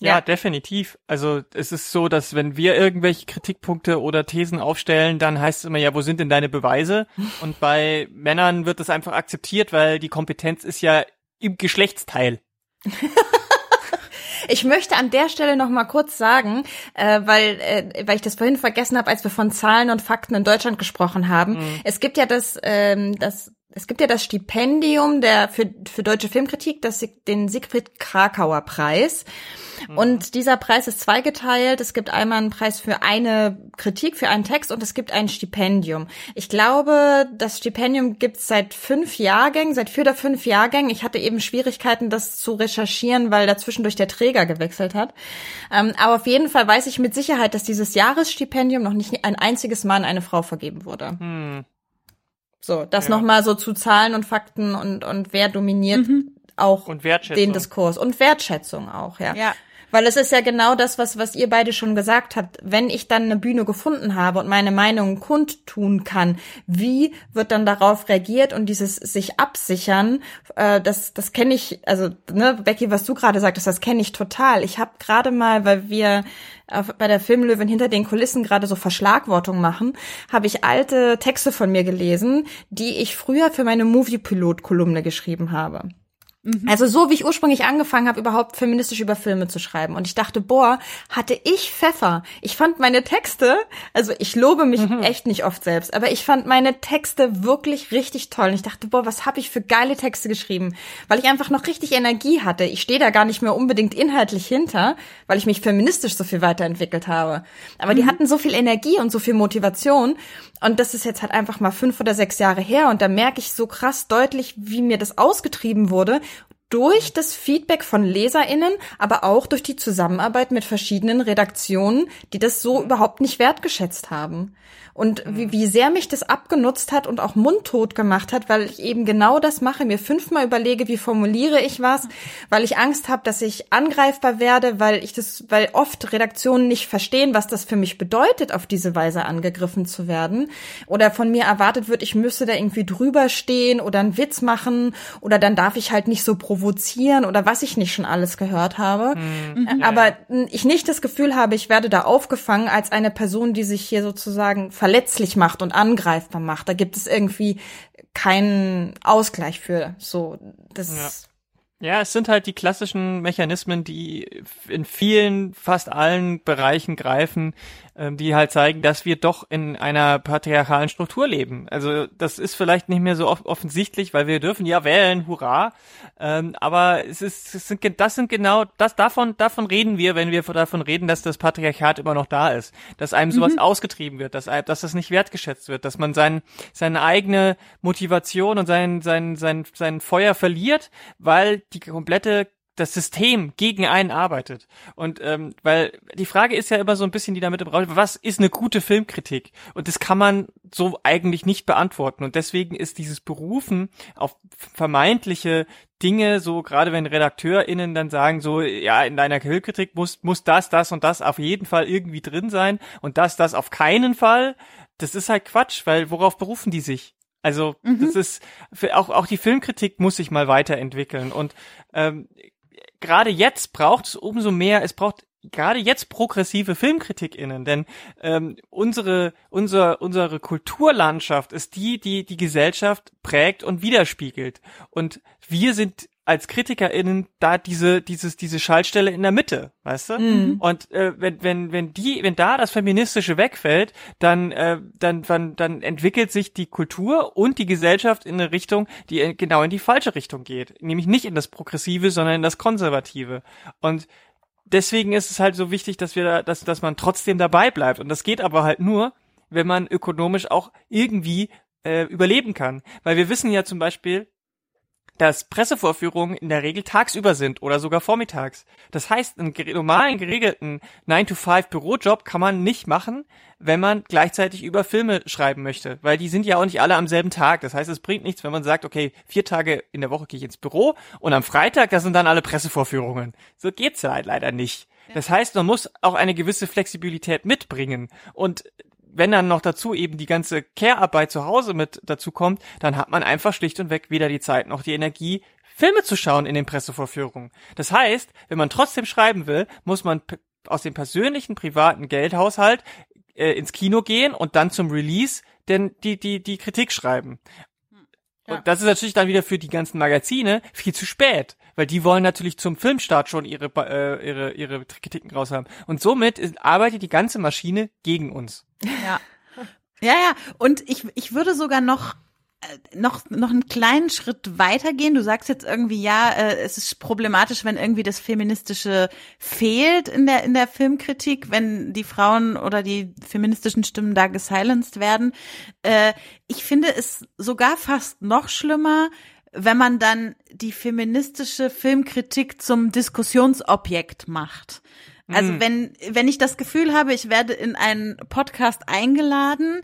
Ja, ja, definitiv. Also es ist so, dass wenn wir irgendwelche Kritikpunkte oder Thesen aufstellen, dann heißt es immer, ja, wo sind denn deine Beweise? Und bei Männern wird das einfach akzeptiert, weil die Kompetenz ist ja im Geschlechtsteil. Ich möchte an der Stelle noch mal kurz sagen, äh, weil, äh, weil ich das vorhin vergessen habe, als wir von Zahlen und Fakten in Deutschland gesprochen haben. Mhm. Es gibt ja das, ähm, das es gibt ja das Stipendium der für, für deutsche Filmkritik, das den Siegfried Krakauer Preis. Mhm. Und dieser Preis ist zweigeteilt. Es gibt einmal einen Preis für eine Kritik, für einen Text und es gibt ein Stipendium. Ich glaube, das Stipendium gibt es seit fünf Jahrgängen, seit vier oder fünf Jahrgängen. Ich hatte eben Schwierigkeiten, das zu recherchieren, weil dazwischen durch der Träger gewechselt hat. Ähm, aber auf jeden Fall weiß ich mit Sicherheit, dass dieses Jahresstipendium noch nicht ein einziges Mal an eine Frau vergeben wurde. Hm. So, das ja. nochmal so zu Zahlen und Fakten und, und wer dominiert mhm. auch den Diskurs und Wertschätzung auch, ja. Ja. Weil es ist ja genau das, was, was ihr beide schon gesagt habt. Wenn ich dann eine Bühne gefunden habe und meine Meinung kundtun kann, wie wird dann darauf reagiert und dieses sich absichern, äh, das, das kenne ich, also, ne, Becky, was du gerade sagtest, das kenne ich total. Ich habe gerade mal, weil wir bei der Filmlöwen hinter den Kulissen gerade so Verschlagwortung machen, habe ich alte Texte von mir gelesen, die ich früher für meine Movie-Pilot-Kolumne geschrieben habe. Mhm. Also so wie ich ursprünglich angefangen habe, überhaupt feministisch über Filme zu schreiben. Und ich dachte, boah, hatte ich Pfeffer. Ich fand meine Texte, also ich lobe mich mhm. echt nicht oft selbst, aber ich fand meine Texte wirklich richtig toll. Und ich dachte, boah, was habe ich für geile Texte geschrieben, weil ich einfach noch richtig Energie hatte. Ich stehe da gar nicht mehr unbedingt inhaltlich hinter, weil ich mich feministisch so viel weiterentwickelt habe. Aber mhm. die hatten so viel Energie und so viel Motivation. Und das ist jetzt halt einfach mal fünf oder sechs Jahre her. Und da merke ich so krass deutlich, wie mir das ausgetrieben wurde durch das Feedback von LeserInnen, aber auch durch die Zusammenarbeit mit verschiedenen Redaktionen, die das so überhaupt nicht wertgeschätzt haben. Und wie, mhm. wie sehr mich das abgenutzt hat und auch mundtot gemacht hat, weil ich eben genau das mache, mir fünfmal überlege, wie formuliere ich was, weil ich Angst habe, dass ich angreifbar werde, weil ich das, weil oft Redaktionen nicht verstehen, was das für mich bedeutet, auf diese Weise angegriffen zu werden. Oder von mir erwartet wird, ich müsse da irgendwie drüber stehen oder einen Witz machen oder dann darf ich halt nicht so provozieren oder was ich nicht schon alles gehört habe, mhm. aber ich nicht das Gefühl habe, ich werde da aufgefangen als eine Person, die sich hier sozusagen verletzlich macht und angreifbar macht. Da gibt es irgendwie keinen Ausgleich für. So, das. Ja. ja, es sind halt die klassischen Mechanismen, die in vielen, fast allen Bereichen greifen, die halt zeigen, dass wir doch in einer patriarchalen Struktur leben. Also das ist vielleicht nicht mehr so off offensichtlich, weil wir dürfen ja wählen, hurra. Ähm, aber es ist, es sind, das sind genau, das davon, davon reden wir, wenn wir davon reden, dass das Patriarchat immer noch da ist, dass einem sowas mhm. ausgetrieben wird, dass, dass das nicht wertgeschätzt wird, dass man sein, seine eigene Motivation und sein, sein, sein, sein Feuer verliert, weil die komplette das System gegen einen arbeitet. Und ähm, weil die Frage ist ja immer so ein bisschen, die damit im Raum, was ist eine gute Filmkritik? Und das kann man so eigentlich nicht beantworten. Und deswegen ist dieses Berufen auf vermeintliche Dinge, so gerade wenn RedakteurInnen dann sagen, so, ja, in deiner Filmkritik muss, muss das, das und das auf jeden Fall irgendwie drin sein und das, das auf keinen Fall. Das ist halt Quatsch, weil worauf berufen die sich? Also mhm. das ist auch auch die Filmkritik muss sich mal weiterentwickeln und ähm, gerade jetzt braucht es umso mehr, es braucht gerade jetzt progressive FilmkritikerInnen, denn ähm, unsere, unser, unsere Kulturlandschaft ist die, die die Gesellschaft prägt und widerspiegelt. Und wir sind als KritikerInnen da diese, dieses, diese Schaltstelle in der Mitte, weißt du? Mhm. Und äh, wenn, wenn, wenn die, wenn da das Feministische wegfällt, dann, äh, dann, dann, dann entwickelt sich die Kultur und die Gesellschaft in eine Richtung, die genau in die falsche Richtung geht. Nämlich nicht in das Progressive, sondern in das Konservative. Und deswegen ist es halt so wichtig, dass wir da, dass, dass man trotzdem dabei bleibt. Und das geht aber halt nur, wenn man ökonomisch auch irgendwie äh, überleben kann. Weil wir wissen ja zum Beispiel, dass Pressevorführungen in der Regel tagsüber sind oder sogar vormittags. Das heißt, einen normalen geregelten 9-to-5 Bürojob kann man nicht machen, wenn man gleichzeitig über Filme schreiben möchte, weil die sind ja auch nicht alle am selben Tag. Das heißt, es bringt nichts, wenn man sagt, okay, vier Tage in der Woche gehe ich ins Büro und am Freitag, das sind dann alle Pressevorführungen. So geht's halt leider nicht. Das heißt, man muss auch eine gewisse Flexibilität mitbringen und wenn dann noch dazu eben die ganze Care-Arbeit zu Hause mit dazu kommt, dann hat man einfach schlicht und weg weder die Zeit noch die Energie, Filme zu schauen in den Pressevorführungen. Das heißt, wenn man trotzdem schreiben will, muss man aus dem persönlichen privaten Geldhaushalt äh, ins Kino gehen und dann zum Release denn die die die Kritik schreiben. Ja. Und das ist natürlich dann wieder für die ganzen Magazine viel zu spät, weil die wollen natürlich zum Filmstart schon ihre äh, ihre ihre Kritiken raus haben. Und somit ist, arbeitet die ganze Maschine gegen uns. Ja. Ja, ja. Und ich, ich würde sogar noch noch noch einen kleinen Schritt weitergehen. Du sagst jetzt irgendwie ja, äh, es ist problematisch, wenn irgendwie das feministische fehlt in der in der Filmkritik, wenn die Frauen oder die feministischen Stimmen da gesilenced werden. Äh, ich finde es sogar fast noch schlimmer, wenn man dann die feministische Filmkritik zum Diskussionsobjekt macht. Also mhm. wenn, wenn ich das Gefühl habe, ich werde in einen Podcast eingeladen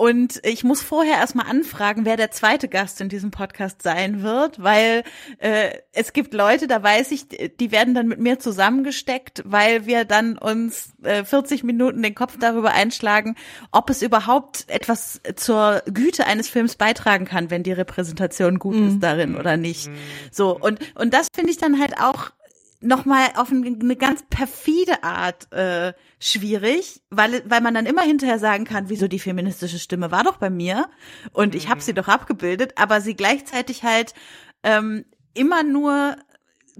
Und ich muss vorher erstmal anfragen, wer der zweite Gast in diesem Podcast sein wird, weil äh, es gibt Leute, da weiß ich, die werden dann mit mir zusammengesteckt, weil wir dann uns äh, 40 Minuten den Kopf darüber einschlagen, ob es überhaupt etwas zur Güte eines Films beitragen kann, wenn die Repräsentation gut mhm. ist darin oder nicht. Mhm. So und und das finde ich dann halt auch nochmal auf eine ganz perfide Art äh, schwierig, weil, weil man dann immer hinterher sagen kann, wieso die feministische Stimme war doch bei mir und ich habe sie mhm. doch abgebildet, aber sie gleichzeitig halt ähm, immer nur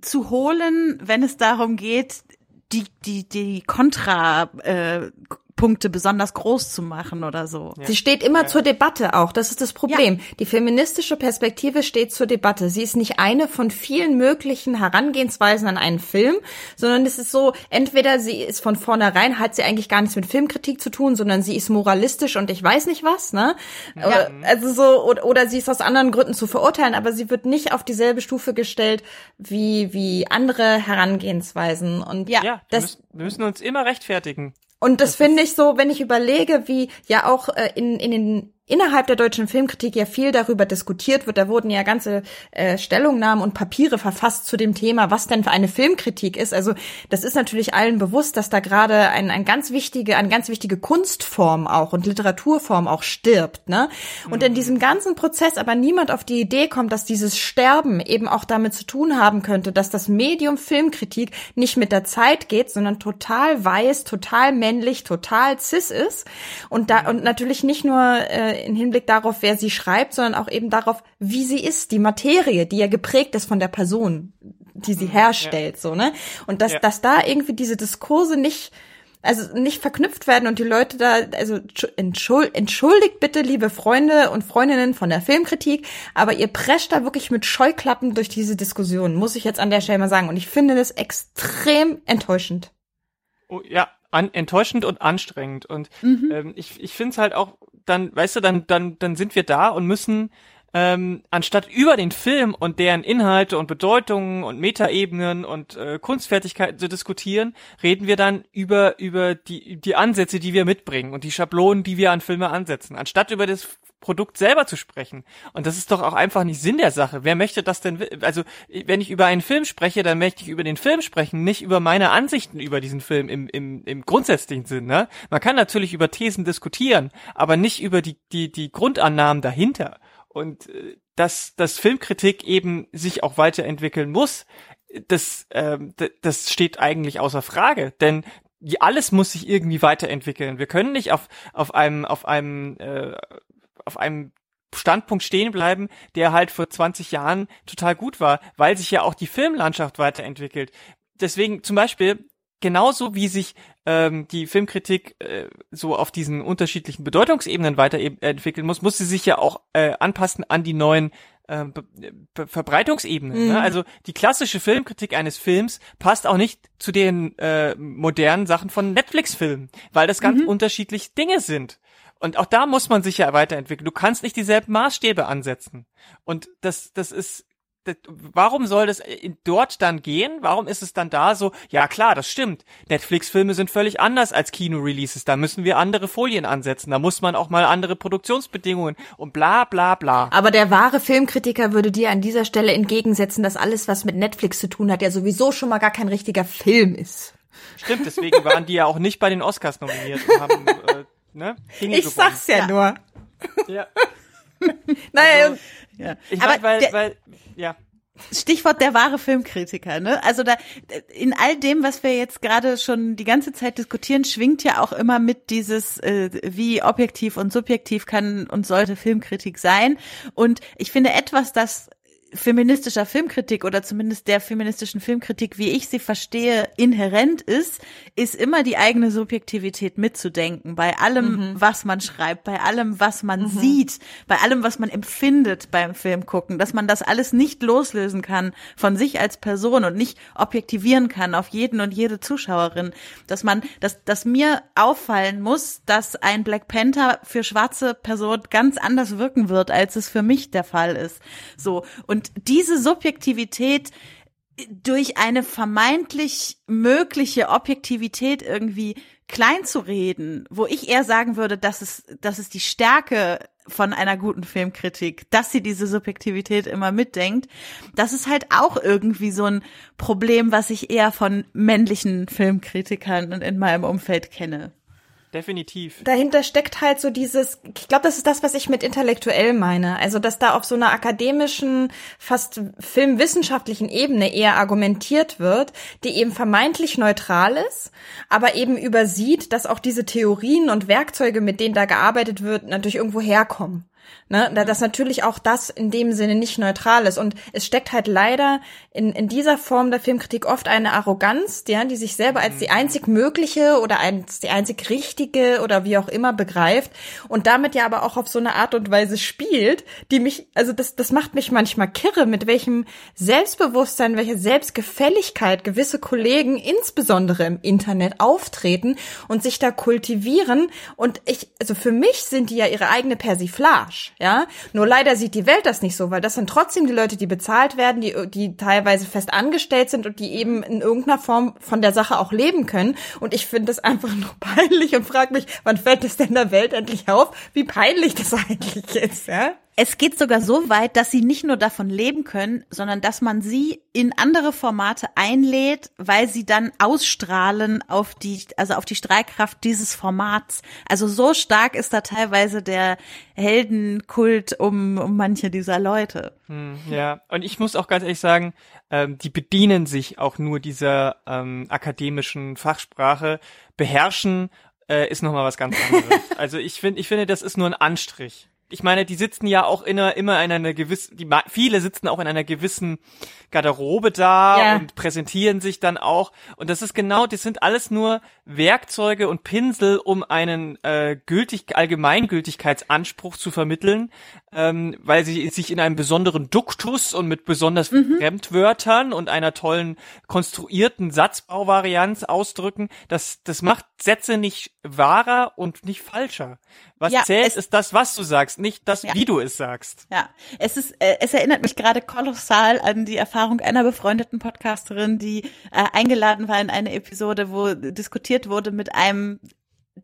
zu holen, wenn es darum geht, die die die Kontra äh, Punkte besonders groß zu machen oder so. Ja. Sie steht immer ja. zur Debatte auch. Das ist das Problem. Ja. Die feministische Perspektive steht zur Debatte. Sie ist nicht eine von vielen möglichen Herangehensweisen an einen Film, sondern es ist so, entweder sie ist von vornherein, hat sie eigentlich gar nichts mit Filmkritik zu tun, sondern sie ist moralistisch und ich weiß nicht was, ne? Ja. Also so, oder, oder sie ist aus anderen Gründen zu verurteilen, aber sie wird nicht auf dieselbe Stufe gestellt wie, wie andere Herangehensweisen. Und ja, ja das, müssen, wir müssen uns immer rechtfertigen. Und das, das finde ich so, wenn ich überlege, wie ja auch äh, in, in den innerhalb der deutschen Filmkritik ja viel darüber diskutiert wird. Da wurden ja ganze äh, Stellungnahmen und Papiere verfasst zu dem Thema, was denn für eine Filmkritik ist. Also das ist natürlich allen bewusst, dass da gerade ein, ein ganz wichtige, eine ganz wichtige Kunstform auch und Literaturform auch stirbt. Ne? Und in mhm. diesem ganzen Prozess aber niemand auf die Idee kommt, dass dieses Sterben eben auch damit zu tun haben könnte, dass das Medium Filmkritik nicht mit der Zeit geht, sondern total weiß, total männlich, total cis ist und da und natürlich nicht nur äh, in Hinblick darauf, wer sie schreibt, sondern auch eben darauf, wie sie ist, die Materie, die ja geprägt ist von der Person, die sie mhm, herstellt, ja. so, ne? Und dass, ja. dass da irgendwie diese Diskurse nicht, also nicht verknüpft werden und die Leute da, also entschuld, entschuldigt bitte, liebe Freunde und Freundinnen von der Filmkritik, aber ihr prescht da wirklich mit Scheuklappen durch diese Diskussion, muss ich jetzt an der Stelle mal sagen. Und ich finde das extrem enttäuschend. Oh, ja, an, enttäuschend und anstrengend. Und mhm. ähm, ich, ich finde es halt auch dann, weißt du, dann, dann, dann sind wir da und müssen ähm, anstatt über den Film und deren Inhalte und Bedeutungen und Metaebenen und äh, Kunstfertigkeiten zu diskutieren, reden wir dann über über die die Ansätze, die wir mitbringen und die Schablonen, die wir an Filme ansetzen, anstatt über das Produkt selber zu sprechen. Und das ist doch auch einfach nicht Sinn der Sache. Wer möchte das denn? Also, wenn ich über einen Film spreche, dann möchte ich über den Film sprechen, nicht über meine Ansichten über diesen Film im, im, im grundsätzlichen Sinn. Ne? Man kann natürlich über Thesen diskutieren, aber nicht über die, die, die Grundannahmen dahinter. Und äh, dass, dass Filmkritik eben sich auch weiterentwickeln muss, das, ähm, das steht eigentlich außer Frage. Denn alles muss sich irgendwie weiterentwickeln. Wir können nicht auf, auf einem, auf einem äh, auf einem Standpunkt stehen bleiben, der halt vor 20 Jahren total gut war, weil sich ja auch die Filmlandschaft weiterentwickelt. Deswegen zum Beispiel genauso wie sich ähm, die Filmkritik äh, so auf diesen unterschiedlichen Bedeutungsebenen weiterentwickeln muss, muss sie sich ja auch äh, anpassen an die neuen äh, Be Verbreitungsebenen. Ne? Mhm. Ne? Also die klassische Filmkritik eines Films passt auch nicht zu den äh, modernen Sachen von Netflix-Filmen, weil das ganz mhm. unterschiedlich Dinge sind. Und auch da muss man sich ja weiterentwickeln. Du kannst nicht dieselben Maßstäbe ansetzen. Und das, das ist, das, warum soll das dort dann gehen? Warum ist es dann da so? Ja klar, das stimmt. Netflix-Filme sind völlig anders als Kino-Releases. Da müssen wir andere Folien ansetzen. Da muss man auch mal andere Produktionsbedingungen und bla bla bla. Aber der wahre Filmkritiker würde dir an dieser Stelle entgegensetzen, dass alles, was mit Netflix zu tun hat, ja sowieso schon mal gar kein richtiger Film ist. Stimmt, deswegen waren die ja auch nicht bei den Oscars nominiert und haben äh, ne? Dinge ich gewonnen. sag's ja, ja, nur. Ja. naja, also, ja. Ich aber mein, weil, der, weil, ja. Stichwort der wahre Filmkritiker, ne? Also da in all dem, was wir jetzt gerade schon die ganze Zeit diskutieren, schwingt ja auch immer mit dieses, äh, wie objektiv und subjektiv kann und sollte Filmkritik sein. Und ich finde etwas, das feministischer Filmkritik oder zumindest der feministischen Filmkritik, wie ich sie verstehe, inhärent ist, ist immer die eigene Subjektivität mitzudenken. Bei allem, mhm. was man schreibt, bei allem, was man mhm. sieht, bei allem, was man empfindet beim Film gucken, dass man das alles nicht loslösen kann von sich als Person und nicht objektivieren kann auf jeden und jede Zuschauerin. Dass man, dass, dass mir auffallen muss, dass ein Black Panther für schwarze Person ganz anders wirken wird, als es für mich der Fall ist. So. Und und diese Subjektivität durch eine vermeintlich mögliche Objektivität irgendwie klein zu reden, wo ich eher sagen würde, dass es, dass es die Stärke von einer guten Filmkritik, dass sie diese Subjektivität immer mitdenkt. Das ist halt auch irgendwie so ein Problem, was ich eher von männlichen Filmkritikern in meinem Umfeld kenne. Definitiv. Dahinter steckt halt so dieses, ich glaube, das ist das, was ich mit intellektuell meine. Also, dass da auf so einer akademischen, fast filmwissenschaftlichen Ebene eher argumentiert wird, die eben vermeintlich neutral ist, aber eben übersieht, dass auch diese Theorien und Werkzeuge, mit denen da gearbeitet wird, natürlich irgendwo herkommen. Ne, da das natürlich auch das in dem Sinne nicht neutral ist. Und es steckt halt leider in, in dieser Form der Filmkritik oft eine Arroganz, die, die sich selber als die mhm. einzig mögliche oder als die einzig richtige oder wie auch immer begreift und damit ja aber auch auf so eine Art und Weise spielt, die mich, also das, das macht mich manchmal kirre, mit welchem Selbstbewusstsein, welcher Selbstgefälligkeit gewisse Kollegen insbesondere im Internet auftreten und sich da kultivieren. Und ich, also für mich sind die ja ihre eigene Persiflage ja. Nur leider sieht die Welt das nicht so, weil das sind trotzdem die Leute, die bezahlt werden, die, die teilweise fest angestellt sind und die eben in irgendeiner Form von der Sache auch leben können. Und ich finde das einfach nur peinlich und frage mich, wann fällt es denn der Welt endlich auf, wie peinlich das eigentlich ist, ja? Es geht sogar so weit, dass sie nicht nur davon leben können, sondern dass man sie in andere Formate einlädt, weil sie dann ausstrahlen auf die, also auf die Streitkraft dieses Formats. Also so stark ist da teilweise der Heldenkult um, um manche dieser Leute. Hm, ja, und ich muss auch ganz ehrlich sagen, ähm, die bedienen sich auch nur dieser ähm, akademischen Fachsprache. Beherrschen äh, ist nochmal was ganz anderes. also ich finde, ich finde, das ist nur ein Anstrich ich meine, die sitzen ja auch in einer, immer in einer gewissen, die, viele sitzen auch in einer gewissen Garderobe da ja. und präsentieren sich dann auch. Und das ist genau, das sind alles nur Werkzeuge und Pinsel, um einen äh, gültig, Allgemeingültigkeitsanspruch zu vermitteln, ähm, weil sie sich in einem besonderen Duktus und mit besonders mhm. Fremdwörtern und einer tollen konstruierten Satzbauvarianz ausdrücken. Das, das macht Sätze nicht wahrer und nicht falscher. Was ja, zählt, ist das, was du sagst, nicht das, ja. wie du es sagst. Ja, es ist, äh, es erinnert mich gerade kolossal an die Erfahrung einer befreundeten Podcasterin, die äh, eingeladen war in eine Episode, wo diskutiert wurde mit einem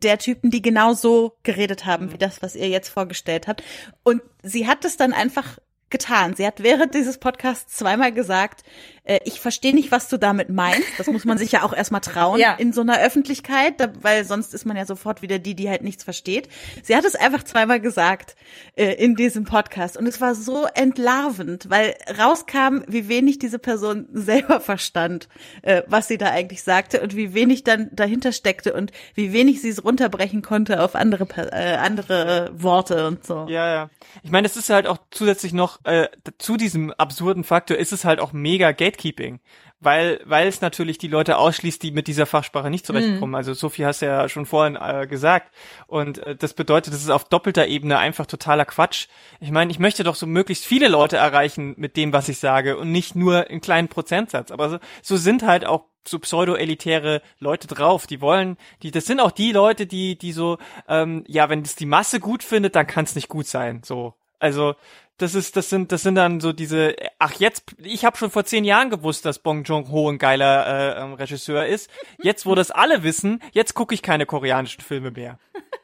der Typen, die genau so geredet haben, wie das, was ihr jetzt vorgestellt habt. Und sie hat es dann einfach getan. Sie hat während dieses Podcasts zweimal gesagt, äh, ich verstehe nicht, was du damit meinst. Das muss man sich ja auch erstmal trauen ja. in so einer Öffentlichkeit, weil sonst ist man ja sofort wieder die, die halt nichts versteht. Sie hat es einfach zweimal gesagt äh, in diesem Podcast und es war so entlarvend, weil rauskam, wie wenig diese Person selber verstand, äh, was sie da eigentlich sagte und wie wenig dann dahinter steckte und wie wenig sie es runterbrechen konnte auf andere äh, andere Worte und so. Ja, ja. Ich meine, es ist halt auch zusätzlich noch äh, zu diesem absurden Faktor ist es halt auch mega Gate Gatekeeping, weil weil es natürlich die Leute ausschließt, die mit dieser Fachsprache nicht zurechtkommen. Mhm. Also Sophie hast ja schon vorhin äh, gesagt und äh, das bedeutet, das ist auf doppelter Ebene einfach totaler Quatsch. Ich meine, ich möchte doch so möglichst viele Leute erreichen mit dem, was ich sage und nicht nur einen kleinen Prozentsatz. Aber so, so sind halt auch so pseudo-elitäre Leute drauf. Die wollen, die, das sind auch die Leute, die, die so, ähm, ja, wenn das die Masse gut findet, dann kann es nicht gut sein. So, also das ist, das sind, das sind dann so diese. Ach jetzt, ich habe schon vor zehn Jahren gewusst, dass Bong Joon Ho ein geiler äh, ähm, Regisseur ist. Jetzt, wo das alle wissen, jetzt gucke ich keine koreanischen Filme mehr.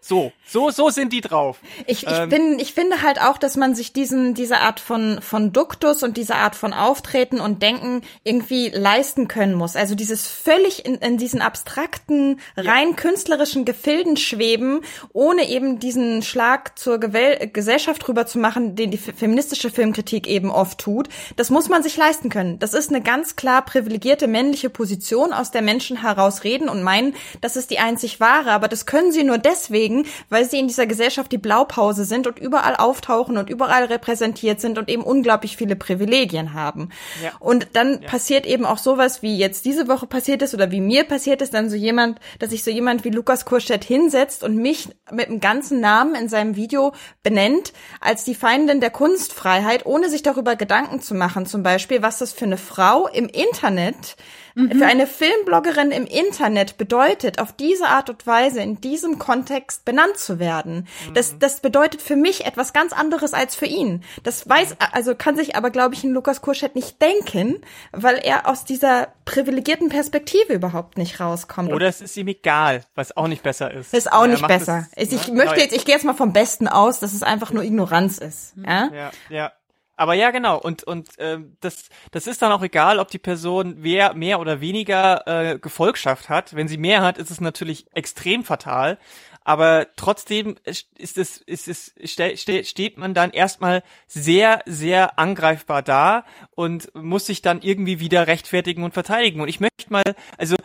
So, so, so sind die drauf. Ich, ich ähm, bin, ich finde halt auch, dass man sich diesen, diese Art von, von Duktus und diese Art von Auftreten und Denken irgendwie leisten können muss. Also dieses völlig in, in diesen abstrakten, rein künstlerischen Gefilden schweben, ohne eben diesen Schlag zur Gewell Gesellschaft rüber zu machen, den die feministische Filmkritik eben oft tut. Das muss man sich leisten können. Das ist eine ganz klar privilegierte männliche Position, aus der Menschen heraus reden und meinen, das ist die einzig wahre. Aber das können sie nur deswegen, weil sie in dieser Gesellschaft die Blaupause sind und überall auftauchen und überall repräsentiert sind und eben unglaublich viele Privilegien haben. Ja. Und dann ja. passiert eben auch sowas, wie jetzt diese Woche passiert ist oder wie mir passiert ist, dann so jemand, dass sich so jemand wie Lukas Kurstedt hinsetzt und mich mit dem ganzen Namen in seinem Video benennt als die Feindin der Kunstfreiheit, ohne sich darüber Gedanken zu machen, zum Beispiel, was das für eine Frau im Internet Mhm. Für eine Filmbloggerin im Internet bedeutet, auf diese Art und Weise in diesem Kontext benannt zu werden. Mhm. Das, das bedeutet für mich etwas ganz anderes als für ihn. Das weiß, mhm. also kann sich aber, glaube ich, ein Lukas Kurschett nicht denken, weil er aus dieser privilegierten Perspektive überhaupt nicht rauskommt. Oder es ist ihm egal, was auch nicht besser ist. Ist auch nicht besser. Das, ich ne? möchte jetzt, ich gehe jetzt mal vom Besten aus, dass es einfach nur Ignoranz ist. Ja, ja. ja. Aber ja, genau. Und und ähm, das das ist dann auch egal, ob die Person wer mehr oder weniger äh, Gefolgschaft hat. Wenn sie mehr hat, ist es natürlich extrem fatal. Aber trotzdem ist es ist es ste, ste, steht man dann erstmal sehr sehr angreifbar da und muss sich dann irgendwie wieder rechtfertigen und verteidigen. Und ich möchte mal, also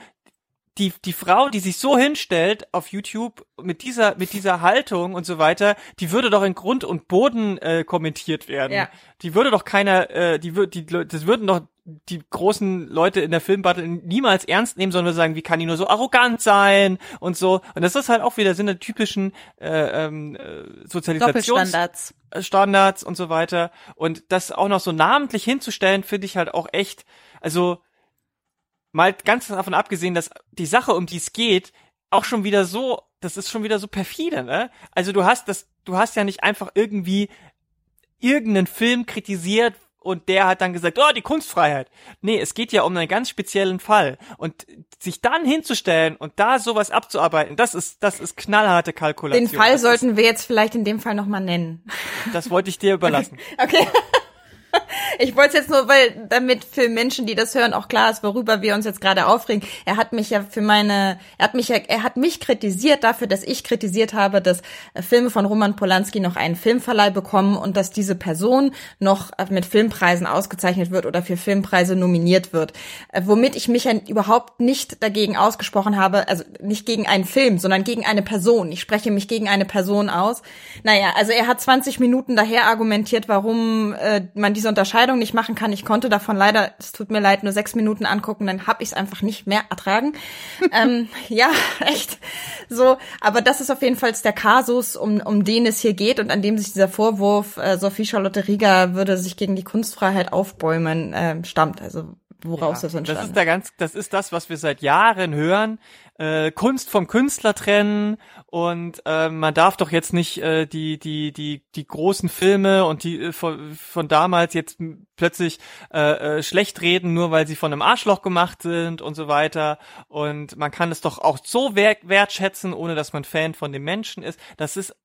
die, die Frau, die sich so hinstellt auf YouTube mit dieser, mit dieser Haltung und so weiter, die würde doch in Grund und Boden äh, kommentiert werden. Ja. Die würde doch keiner, äh, die würde, die, das würden doch die großen Leute in der Filmbattle niemals ernst nehmen, sondern sagen, wie kann die nur so arrogant sein und so. Und das ist halt auch wieder Sinn der typischen äh, ähm, äh, Sozialisationsstandards Standards und so weiter. Und das auch noch so namentlich hinzustellen, finde ich halt auch echt, also mal ganz davon abgesehen, dass die Sache, um die es geht, auch schon wieder so, das ist schon wieder so perfide, ne? Also du hast das, du hast ja nicht einfach irgendwie irgendeinen Film kritisiert und der hat dann gesagt, oh, die Kunstfreiheit. Nee, es geht ja um einen ganz speziellen Fall. Und sich dann hinzustellen und da sowas abzuarbeiten, das ist, das ist knallharte Kalkulation. Den Fall das sollten ist, wir jetzt vielleicht in dem Fall nochmal nennen. Das wollte ich dir überlassen. okay. Ich wollte es jetzt nur, weil damit für Menschen, die das hören, auch klar ist, worüber wir uns jetzt gerade aufregen. Er hat mich ja für meine, er hat mich ja, er hat mich kritisiert dafür, dass ich kritisiert habe, dass Filme von Roman Polanski noch einen Filmverleih bekommen und dass diese Person noch mit Filmpreisen ausgezeichnet wird oder für Filmpreise nominiert wird. Äh, womit ich mich ja überhaupt nicht dagegen ausgesprochen habe, also nicht gegen einen Film, sondern gegen eine Person. Ich spreche mich gegen eine Person aus. Naja, also er hat 20 Minuten daher argumentiert, warum äh, man diese Unterscheidung nicht machen kann. Ich konnte davon leider, es tut mir leid, nur sechs Minuten angucken, dann habe ich es einfach nicht mehr ertragen. ähm, ja, echt so. Aber das ist auf jeden Fall der Kasus, um, um den es hier geht und an dem sich dieser Vorwurf, äh, Sophie Charlotte Rieger würde sich gegen die Kunstfreiheit aufbäumen, äh, stammt. Also woraus ja, das entstanden Das ist da ganz, das ist das, was wir seit Jahren hören. Äh, Kunst vom Künstler trennen und äh, man darf doch jetzt nicht äh, die die die die großen Filme und die äh, von, von damals jetzt plötzlich äh, äh, schlecht reden, nur weil sie von einem Arschloch gemacht sind und so weiter. Und man kann es doch auch so wert, wertschätzen, ohne dass man Fan von dem Menschen ist. Das ist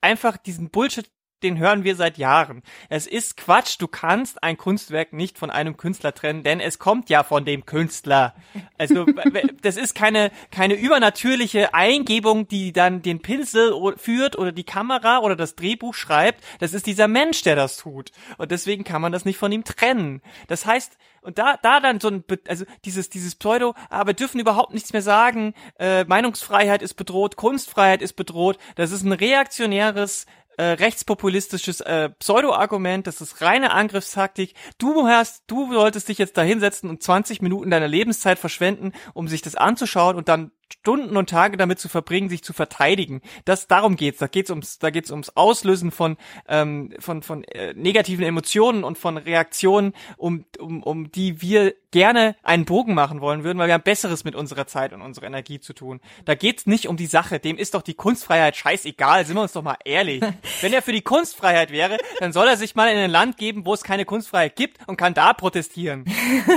einfach diesen Bullshit den hören wir seit Jahren. Es ist Quatsch, du kannst ein Kunstwerk nicht von einem Künstler trennen, denn es kommt ja von dem Künstler. Also das ist keine keine übernatürliche Eingebung, die dann den Pinsel führt oder die Kamera oder das Drehbuch schreibt. Das ist dieser Mensch, der das tut. Und deswegen kann man das nicht von ihm trennen. Das heißt, und da, da dann so ein, also dieses, dieses Pseudo, aber dürfen überhaupt nichts mehr sagen, äh, Meinungsfreiheit ist bedroht, Kunstfreiheit ist bedroht, das ist ein reaktionäres äh, rechtspopulistisches äh, Pseudo-Argument, das ist reine Angriffstaktik. Du hast, du solltest dich jetzt da hinsetzen und 20 Minuten deiner Lebenszeit verschwenden, um sich das anzuschauen und dann Stunden und Tage damit zu verbringen, sich zu verteidigen. Das darum geht's. Da geht's ums, da geht's ums Auslösen von ähm, von von äh, negativen Emotionen und von Reaktionen, um um um die wir gerne einen Bogen machen wollen würden, weil wir haben Besseres mit unserer Zeit und unserer Energie zu tun. Da geht's nicht um die Sache. Dem ist doch die Kunstfreiheit scheißegal. Sind wir uns doch mal ehrlich. Wenn er für die Kunstfreiheit wäre, dann soll er sich mal in ein Land geben, wo es keine Kunstfreiheit gibt und kann da protestieren.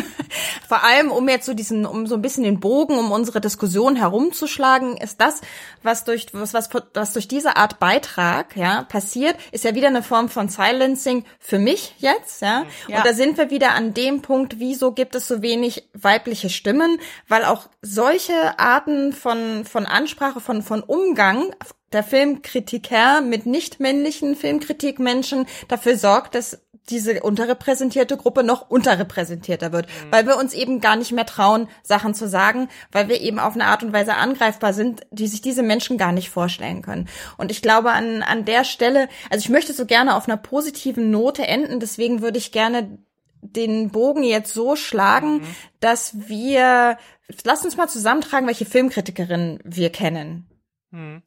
Vor allem, um jetzt so diesen, um so ein bisschen den Bogen um unsere Diskussion herumzuschlagen, ist das, was durch, was, was, was durch diese Art Beitrag, ja, passiert, ist ja wieder eine Form von Silencing für mich jetzt, ja. ja. Und da sind wir wieder an dem Punkt, wieso gibt es so wenig weibliche Stimmen, weil auch solche Arten von, von Ansprache, von, von Umgang der Filmkritiker mit nicht männlichen Filmkritikmenschen dafür sorgt, dass diese unterrepräsentierte Gruppe noch unterrepräsentierter wird, mhm. weil wir uns eben gar nicht mehr trauen, Sachen zu sagen, weil wir eben auf eine Art und Weise angreifbar sind, die sich diese Menschen gar nicht vorstellen können. Und ich glaube an, an der Stelle, also ich möchte so gerne auf einer positiven Note enden, deswegen würde ich gerne den Bogen jetzt so schlagen, mhm. dass wir, lass uns mal zusammentragen, welche Filmkritikerin wir kennen. Mhm.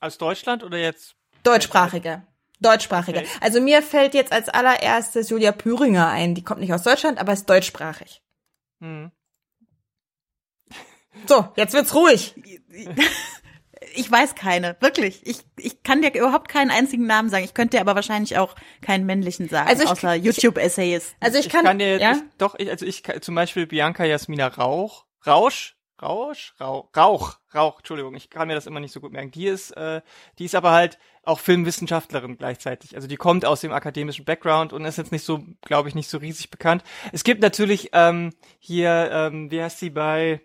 Aus Deutschland oder jetzt? Deutschsprachige. Deutschsprachige. Okay. Also mir fällt jetzt als allererstes Julia Püringer ein. Die kommt nicht aus Deutschland, aber ist deutschsprachig. Hm. So, jetzt wird's ruhig. Ich weiß keine, wirklich. Ich, ich kann dir überhaupt keinen einzigen Namen sagen. Ich könnte dir aber wahrscheinlich auch keinen männlichen sagen, Also ich- außer YouTube-Essays. Also ich Ich kann, kann dir, ja? ich, doch, ich, also ich kann, zum Beispiel Bianca Jasmina Rauch, Rausch, Rausch, Rauch, Rauch, Rauch, Entschuldigung, ich kann mir das immer nicht so gut merken. Die ist, äh, die ist aber halt auch Filmwissenschaftlerin gleichzeitig. Also die kommt aus dem akademischen Background und ist jetzt nicht so, glaube ich, nicht so riesig bekannt. Es gibt natürlich ähm, hier, ähm, wie heißt sie bei,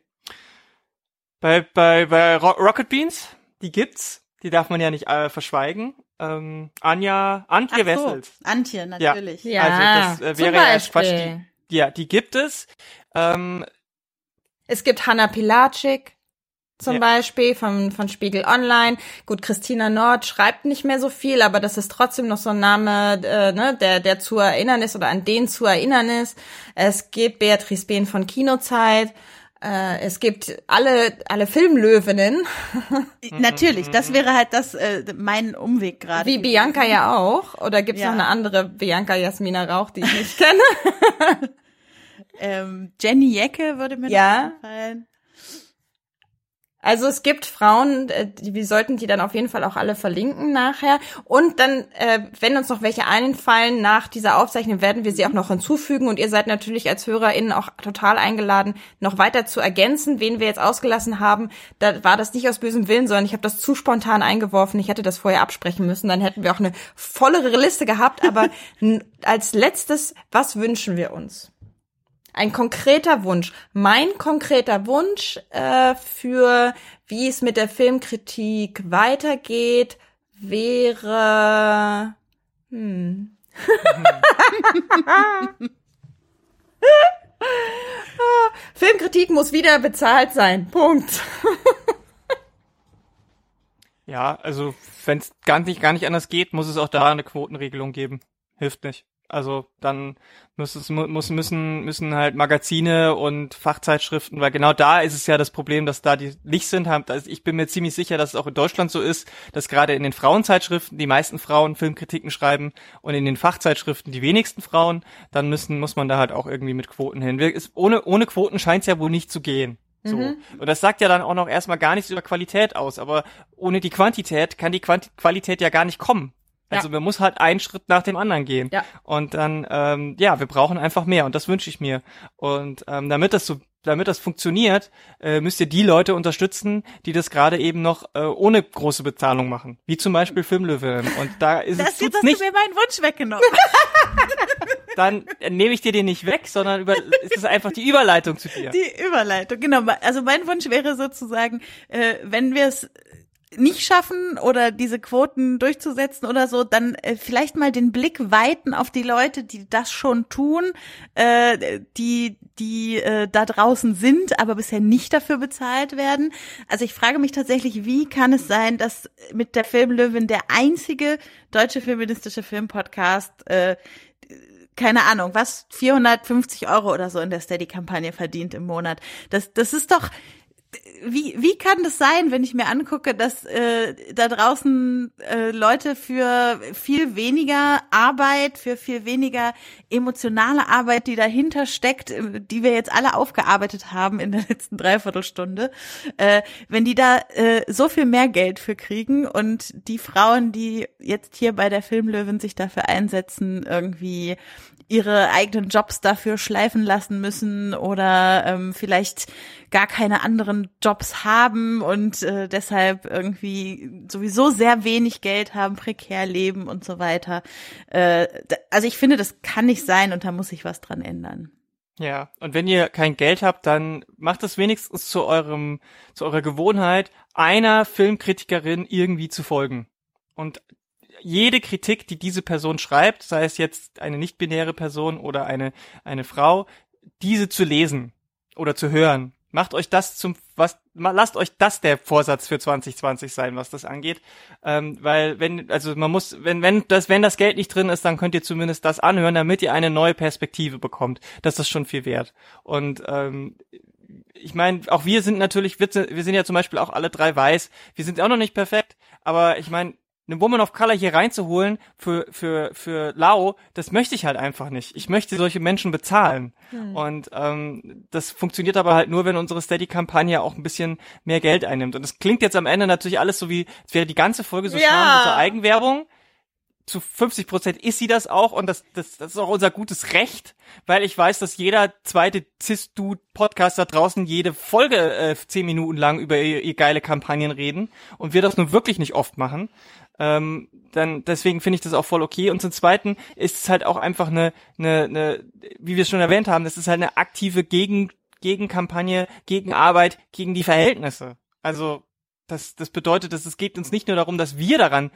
bei, bei, bei Ro Rocket Beans? Die gibt's. Die darf man ja nicht äh, verschweigen. Ähm, Anja, Antje Ach so, Wessels. Antje, natürlich. Ja, also das, äh, wäre ja erst Quatsch, die, ja, die gibt es. Ähm, Es gibt Hanna Pilatschik zum Ja. Beispiel von, von Spiegel Online. Gut, Christina Nord schreibt nicht mehr so viel, aber das ist trotzdem noch so ein Name, äh, ne, der, der zu erinnern ist oder an den zu erinnern ist. Es gibt Beatrice Behn von Kinozeit. Äh, es gibt alle, alle Filmlöwinnen, Natürlich, das wäre halt das äh, mein Umweg gerade. wie Bianca ja auch. Oder gibt's Ja. noch eine andere Bianca Jasmina Rauch, die ich nicht kenne? Ähm, Jenny Jecke würde mir Ja. noch einfallen. Also es gibt Frauen, äh, die, wir sollten die dann auf jeden Fall auch alle verlinken nachher. Und dann, äh, wenn uns noch welche einfallen nach dieser Aufzeichnung, werden wir sie auch noch hinzufügen. Und ihr seid natürlich als HörerInnen auch total eingeladen, noch weiter zu ergänzen, wen wir jetzt ausgelassen haben. Da war das nicht aus bösem Willen, sondern ich habe das zu spontan eingeworfen. Ich hätte das vorher absprechen müssen. Dann hätten wir auch eine vollere Liste gehabt. Aber als letztes, was wünschen wir uns? Ein konkreter Wunsch. Mein konkreter Wunsch äh, für wie es mit der Filmkritik weitergeht, wäre hm. Filmkritik muss wieder bezahlt sein. Punkt. ja, also wenn es gar nicht, gar nicht anders geht, muss es auch da eine Quotenregelung geben. Hilft nicht. Also dann muss es muss müssen müssen halt Magazine und Fachzeitschriften, weil genau da ist es ja das Problem, dass da die nicht sind. Haben- Also ich bin mir ziemlich sicher, dass es auch in Deutschland so ist, dass gerade in den Frauenzeitschriften die meisten Frauen Filmkritiken schreiben und in den Fachzeitschriften die wenigsten Frauen. Dann müssen muss man da halt auch irgendwie mit Quoten hin. Ist- Ohne ohne Quoten scheint es ja wohl nicht zu gehen. So. Und das sagt ja dann auch noch erstmal gar nichts über Qualität aus, aber ohne die Quantität kann die Quanti Qualität ja gar nicht kommen. Also man muss halt einen Schritt nach dem anderen gehen. Ja. Und dann, ähm, ja, wir brauchen einfach mehr und das wünsche ich mir. Und ähm, damit das so, damit das funktioniert, äh, müsst ihr die Leute unterstützen, die das gerade eben noch äh, ohne große Bezahlung machen. Wie zum Beispiel Filmlöwe. Und da ist Das es jetzt tut's hast nicht, du mir meinen Wunsch weggenommen. dann äh, nehme ich dir den nicht weg, sondern über, es ist einfach die Überleitung zu dir. Die Überleitung, genau. Also mein Wunsch wäre sozusagen, äh, wenn wir es nicht schaffen oder diese Quoten durchzusetzen oder so, dann äh, vielleicht mal den Blick weiten auf die Leute, die das schon tun, äh, die die äh, da draußen sind, aber bisher nicht dafür bezahlt werden. Also ich frage mich tatsächlich, wie kann es sein, dass mit der Filmlöwin der einzige deutsche feministische Filmpodcast äh, keine Ahnung, was, 450 Euro oder so in der Steady-Kampagne verdient im Monat. Das, das ist doch, wie, wie kann das sein, wenn ich mir angucke, dass äh, da draußen äh, Leute für viel weniger Arbeit, für viel weniger emotionale Arbeit, die dahinter steckt, äh, die wir jetzt alle aufgearbeitet haben in der letzten Dreiviertelstunde, äh, wenn die da äh, so viel mehr Geld für kriegen und die Frauen, die jetzt hier bei der Filmlöwen sich dafür einsetzen, irgendwie ihre eigenen Jobs dafür schleifen lassen müssen oder ähm, vielleicht gar keine anderen Jobs haben und äh, deshalb irgendwie sowieso sehr wenig Geld haben, prekär leben und so weiter. Äh, also ich finde, das kann nicht sein und da muss sich was dran ändern. Ja, und wenn ihr kein Geld habt, dann macht es wenigstens zu eurem, zu eurer Gewohnheit, einer Filmkritikerin irgendwie zu folgen. Und jede Kritik, die diese Person schreibt, sei es jetzt eine nicht-binäre Person oder eine, eine Frau, diese zu lesen oder zu hören. Macht euch das zum, was, lasst euch das der Vorsatz für 2020 sein, was das angeht. Ähm, weil wenn, also man muss, wenn, wenn das, wenn das Geld nicht drin ist, dann könnt ihr zumindest das anhören, damit ihr eine neue Perspektive bekommt. Das ist schon viel wert. Und ähm, ich meine, auch wir sind natürlich, wir sind ja zum Beispiel auch alle drei weiß. Wir sind auch noch nicht perfekt, aber ich meine, eine Woman of Color hier reinzuholen für, für, für Lau, das möchte ich halt einfach nicht. Ich möchte solche Menschen bezahlen. Hm. Und ähm, das funktioniert aber halt nur, wenn unsere Steady-Kampagne auch ein bisschen mehr Geld einnimmt. Und das klingt jetzt am Ende natürlich alles so wie, es wäre die ganze Folge so ja. schamlose Eigenwerbung zu 50 Prozent ist sie das auch und das, das, das ist auch unser gutes Recht, weil ich weiß, dass jeder zweite Cis-Dude-Podcast da draußen jede Folge äh, zehn Minuten lang über ihr, ihr geile Kampagnen reden und wir das nun wirklich nicht oft machen. Ähm, dann deswegen finde ich das auch voll okay. Und zum Zweiten ist es halt auch einfach eine, eine, eine wie wir schon erwähnt haben, das ist halt eine aktive Gegen, Gegenkampagne, Gegenarbeit gegen die Verhältnisse. Also das, das bedeutet, dass es geht uns nicht nur darum, dass wir daran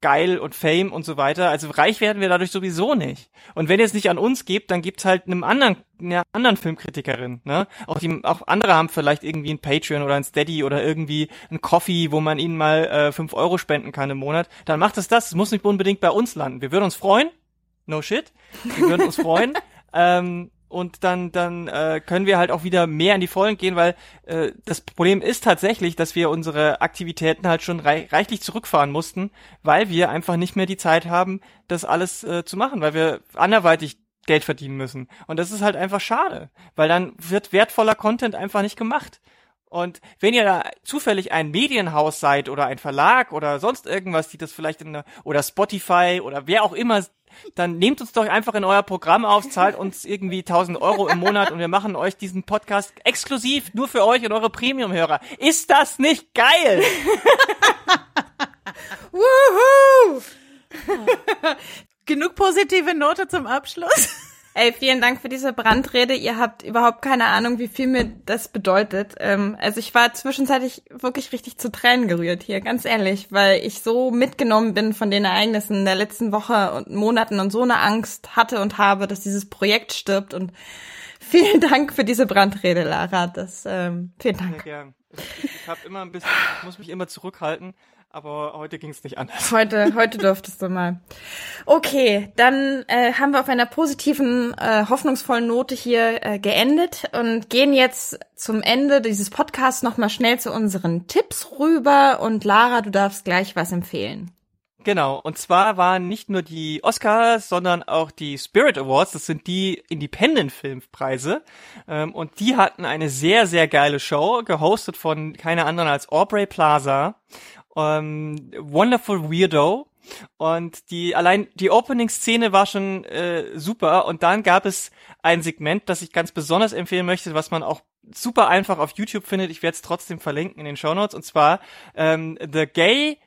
geil und Fame und so weiter. Also reich werden wir dadurch sowieso nicht. Und wenn ihr es nicht an uns gebt, dann gibt's halt einem anderen, einer anderen Filmkritikerin. Ne? Auch, die, auch andere haben vielleicht irgendwie ein Patreon oder ein Steady oder irgendwie ein Coffee, wo man ihnen mal äh, fünf Euro spenden kann im Monat. Dann macht es das. Es muss nicht unbedingt bei uns landen. Wir würden uns freuen. No shit. Wir würden uns freuen. Ähm, und dann dann äh, können wir halt auch wieder mehr in die Vollen gehen, weil äh, das Problem ist tatsächlich, dass wir unsere Aktivitäten halt schon rei reichlich zurückfahren mussten, weil wir einfach nicht mehr die Zeit haben, das alles äh, zu machen, weil wir anderweitig Geld verdienen müssen. Und das ist halt einfach schade, weil dann wird wertvoller Content einfach nicht gemacht. Und wenn ihr da zufällig ein Medienhaus seid oder ein Verlag oder sonst irgendwas, die das vielleicht in der, oder Spotify oder wer auch immer dann nehmt uns doch einfach in euer Programm auf, zahlt uns irgendwie 1000 Euro im Monat und wir machen euch diesen Podcast exklusiv nur für euch und eure Premium-Hörer. Ist das nicht geil? Woohoo! Genug positive Note zum Abschluss. Ey, vielen Dank für diese Brandrede. Ihr habt überhaupt keine Ahnung, wie viel mir das bedeutet. Ähm, also ich war zwischenzeitlich wirklich richtig zu Tränen gerührt hier, ganz ehrlich, weil ich so mitgenommen bin von den Ereignissen der letzten Woche und Monaten und so eine Angst hatte und habe, dass dieses Projekt stirbt. Und vielen Dank für diese Brandrede, Lara. Das ähm, vielen Dank. Sehr gern. Ich habe immer ein bisschen, ich muss mich immer zurückhalten aber heute ging es nicht anders. Heute, heute durftest du mal. Okay, dann äh, haben wir auf einer positiven, äh, hoffnungsvollen Note hier äh, geendet und gehen jetzt zum Ende dieses Podcasts nochmal schnell zu unseren Tipps rüber. Und Lara, du darfst gleich was empfehlen. Genau, und zwar waren nicht nur die Oscars, sondern auch die Spirit Awards, das sind die Independent-Filmpreise, ähm, und die hatten eine sehr, sehr geile Show, gehostet von keiner anderen als Aubrey Plaza ähm, Wonderful Weirdo. Und die allein die Opening-Szene war schon äh, super. Und dann gab es ein Segment, das ich ganz besonders empfehlen möchte, was man auch super einfach auf YouTube findet. Ich werde es trotzdem verlinken in den Show Notes. Und zwar ähm, The Gay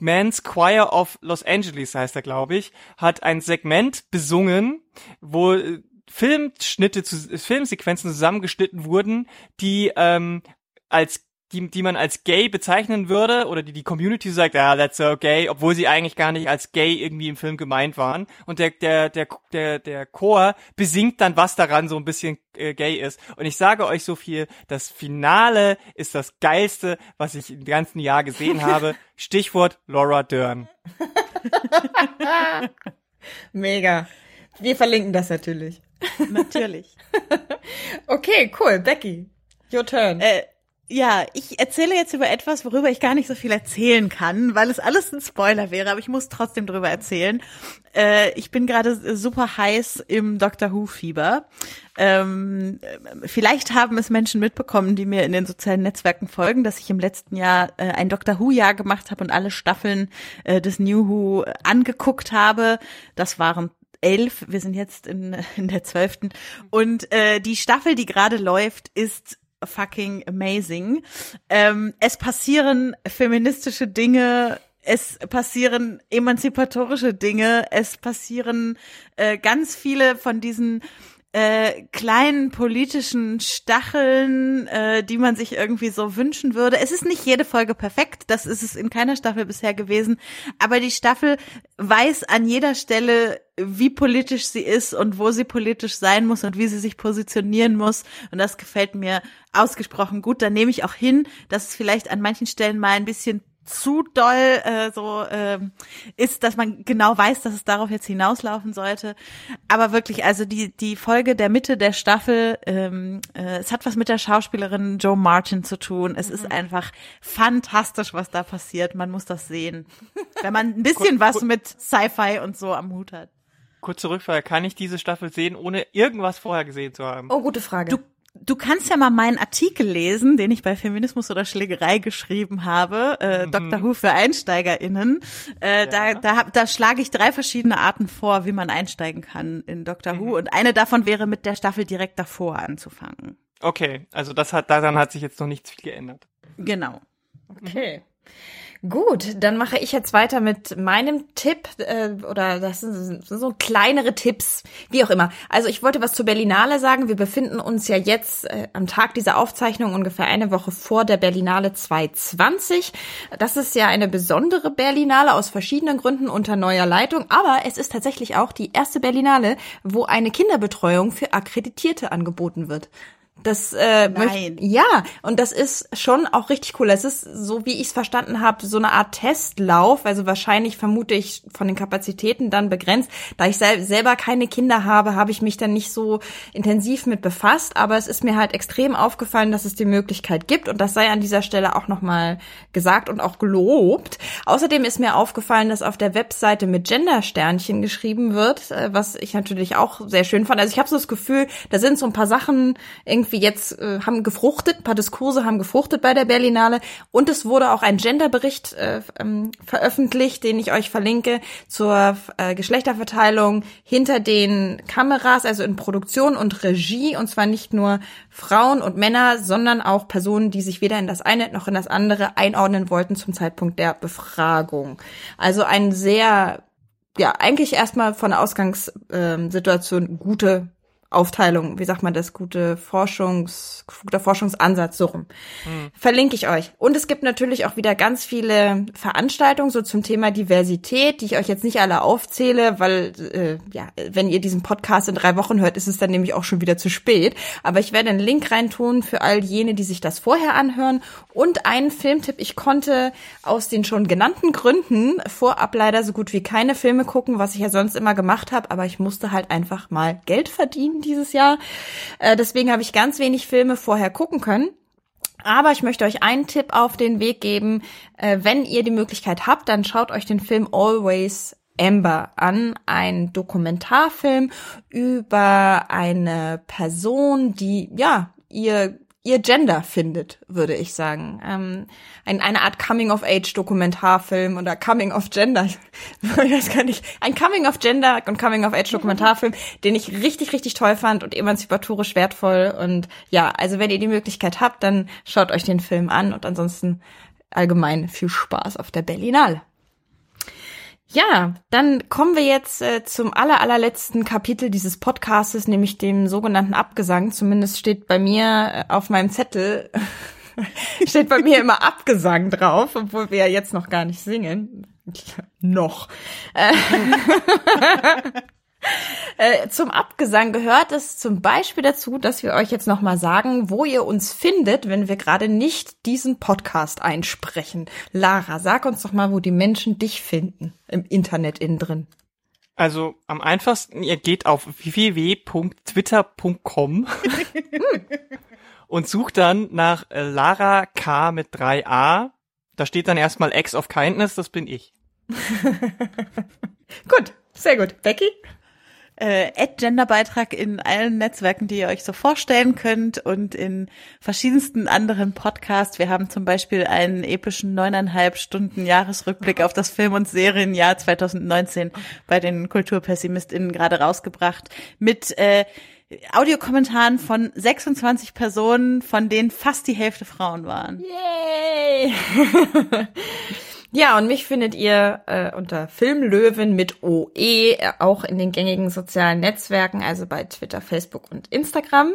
Men's Choir of Los Angeles heißt er, glaube ich, hat ein Segment besungen, wo äh, Filmschnitte, zu, Filmsequenzen zusammengeschnitten wurden, die ähm, als die, die man als gay bezeichnen würde oder die die Community sagt, ja, that's so gay, obwohl sie eigentlich gar nicht als gay irgendwie im Film gemeint waren. Und der der der der der Chor besingt dann, was daran so ein bisschen äh, gay ist. Und ich sage euch so viel: Das Finale ist das geilste, was ich im ganzen Jahr gesehen habe. Stichwort Laura Dern. Mega. Wir verlinken das natürlich. Natürlich. okay, cool. Becky, your turn. Äh, ja, ich erzähle jetzt über etwas, worüber ich gar nicht so viel erzählen kann, weil es alles ein Spoiler wäre, aber ich muss trotzdem drüber erzählen. Äh, ich bin gerade super heiß im Doctor Who-Fieber. Ähm, vielleicht haben es Menschen mitbekommen, die mir in den sozialen Netzwerken folgen, dass ich im letzten Jahr äh, ein Doctor Who-Jahr gemacht habe und alle Staffeln äh, des New Who angeguckt habe. Das waren elf, wir sind jetzt in, in der zwölften. Und äh, die Staffel, die gerade läuft, ist fucking amazing. Ähm, es passieren feministische Dinge, es passieren emanzipatorische Dinge, es passieren äh, ganz viele von diesen äh, kleinen politischen Stacheln, äh, die man sich irgendwie so wünschen würde. Es ist nicht jede Folge perfekt, das ist es in keiner Staffel bisher gewesen, aber die Staffel weiß an jeder Stelle, wie politisch sie ist und wo sie politisch sein muss und wie sie sich positionieren muss. Und das gefällt mir ausgesprochen gut. Da nehme ich auch hin, dass es vielleicht an manchen Stellen mal ein bisschen zu doll äh, so äh, ist, dass man genau weiß, dass es darauf jetzt hinauslaufen sollte. Aber wirklich, also die die Folge der Mitte der Staffel, ähm, äh, es hat was mit der Schauspielerin Joe Martin zu tun. Es mhm. ist einfach fantastisch, was da passiert. Man muss das sehen. wenn man ein bisschen was mit Sci-Fi und so am Hut hat. Kurze Rückfrage, kann ich diese Staffel sehen, ohne irgendwas vorher gesehen zu haben? Oh, gute Frage. Du, du kannst ja mal meinen Artikel lesen, den ich bei Feminismus oder Schlägerei geschrieben habe, äh, mhm. Dr. Who für EinsteigerInnen. Äh, ja. Da, da, da schlage ich drei verschiedene Arten vor, wie man einsteigen kann in Dr. Mhm. Who. Und eine davon wäre mit der Staffel direkt davor anzufangen. Okay, also das hat, daran hat sich jetzt noch nichts viel geändert. Genau. Okay. Gut, dann mache ich jetzt weiter mit meinem Tipp äh, oder das sind so kleinere Tipps, wie auch immer. Also ich wollte was zur Berlinale sagen. Wir befinden uns ja jetzt äh, am Tag dieser Aufzeichnung ungefähr eine Woche vor der Berlinale 2020. Das ist ja eine besondere Berlinale aus verschiedenen Gründen unter neuer Leitung, aber es ist tatsächlich auch die erste Berlinale, wo eine Kinderbetreuung für Akkreditierte angeboten wird. Das äh, Nein. Möcht, ja, und das ist schon auch richtig cool. Es ist, so wie ich es verstanden habe, so eine Art Testlauf. Also wahrscheinlich vermute ich von den Kapazitäten dann begrenzt. Da ich sel selber keine Kinder habe, habe ich mich dann nicht so intensiv mit befasst. Aber es ist mir halt extrem aufgefallen, dass es die Möglichkeit gibt. Und das sei an dieser Stelle auch nochmal gesagt und auch gelobt. Außerdem ist mir aufgefallen, dass auf der Webseite mit Gender-Sternchen geschrieben wird, äh, was ich natürlich auch sehr schön fand. Also ich habe so das Gefühl, da sind so ein paar Sachen irgendwie irgendwie jetzt äh, haben gefruchtet, ein paar Diskurse haben gefruchtet bei der Berlinale und es wurde auch ein Genderbericht äh, ähm, veröffentlicht, den ich euch verlinke zur äh, Geschlechterverteilung hinter den Kameras, also in Produktion und Regie und zwar nicht nur Frauen und Männer, sondern auch Personen, die sich weder in das eine noch in das andere einordnen wollten zum Zeitpunkt der Befragung. Also ein sehr ja, eigentlich erstmal von der Ausgangssituation gute Aufteilung, wie sagt man das, gute Forschungs, guter Forschungsansatz, so rum. Mhm. Verlinke ich euch. Und es gibt natürlich auch wieder ganz viele Veranstaltungen so zum Thema Diversität, die ich euch jetzt nicht alle aufzähle, weil, äh, ja, wenn ihr diesen Podcast in drei Wochen hört, ist es dann nämlich auch schon wieder zu spät. Aber ich werde einen Link reintun für all jene, die sich das vorher anhören. Und einen Filmtipp, ich konnte aus den schon genannten Gründen vorab leider so gut wie keine Filme gucken, was ich ja sonst immer gemacht habe, aber ich musste halt einfach mal Geld verdienen dieses Jahr. Äh, deswegen habe ich ganz wenig Filme vorher gucken können. Aber ich möchte euch einen Tipp auf den Weg geben. Äh, wenn ihr die Möglichkeit habt, dann schaut euch den Film Always Amber an, ein Dokumentarfilm über eine Person, die ja ihr ihr Gender findet, würde ich sagen. Ähm, ein, eine Art Coming-of-Age-Dokumentarfilm oder Coming-of-Gender. ich weiß gar nicht. Ein Coming-of-Gender und Coming-of-Age-Dokumentarfilm, den ich richtig, richtig toll fand und emanzipatorisch wertvoll. Und ja, also wenn ihr die Möglichkeit habt, dann schaut euch den Film an und ansonsten allgemein viel Spaß auf der Berlinale. Ja, dann kommen wir jetzt äh, zum aller, allerletzten Kapitel dieses Podcastes, nämlich dem sogenannten Abgesang. Zumindest steht bei mir äh, auf meinem Zettel, steht bei mir immer Abgesang drauf, obwohl wir ja jetzt noch gar nicht singen. noch. Äh, Äh, zum Abgesang gehört es zum Beispiel dazu, dass wir euch jetzt nochmal sagen, wo ihr uns findet, wenn wir gerade nicht diesen Podcast einsprechen. Lara, sag uns doch mal, wo die Menschen dich finden im Internet innen drin. Also am einfachsten, ihr geht auf www.twitter.com und sucht dann nach Lara K mit 3a. Da steht dann erstmal X of Kindness, das bin ich. gut, sehr gut. Becky? Äh, Genderbeitrag in allen Netzwerken, die ihr euch so vorstellen könnt und in verschiedensten anderen Podcasts. Wir haben zum Beispiel einen epischen neuneinhalb Stunden Jahresrückblick auf das Film- und Serienjahr 2019 bei den KulturpessimistInnen gerade rausgebracht mit äh, Audiokommentaren von 26 Personen, von denen fast die Hälfte Frauen waren. Yay! Ja, und mich findet ihr äh, unter Filmlöwen mit OE, äh, auch in den gängigen sozialen Netzwerken, also bei Twitter, Facebook und Instagram.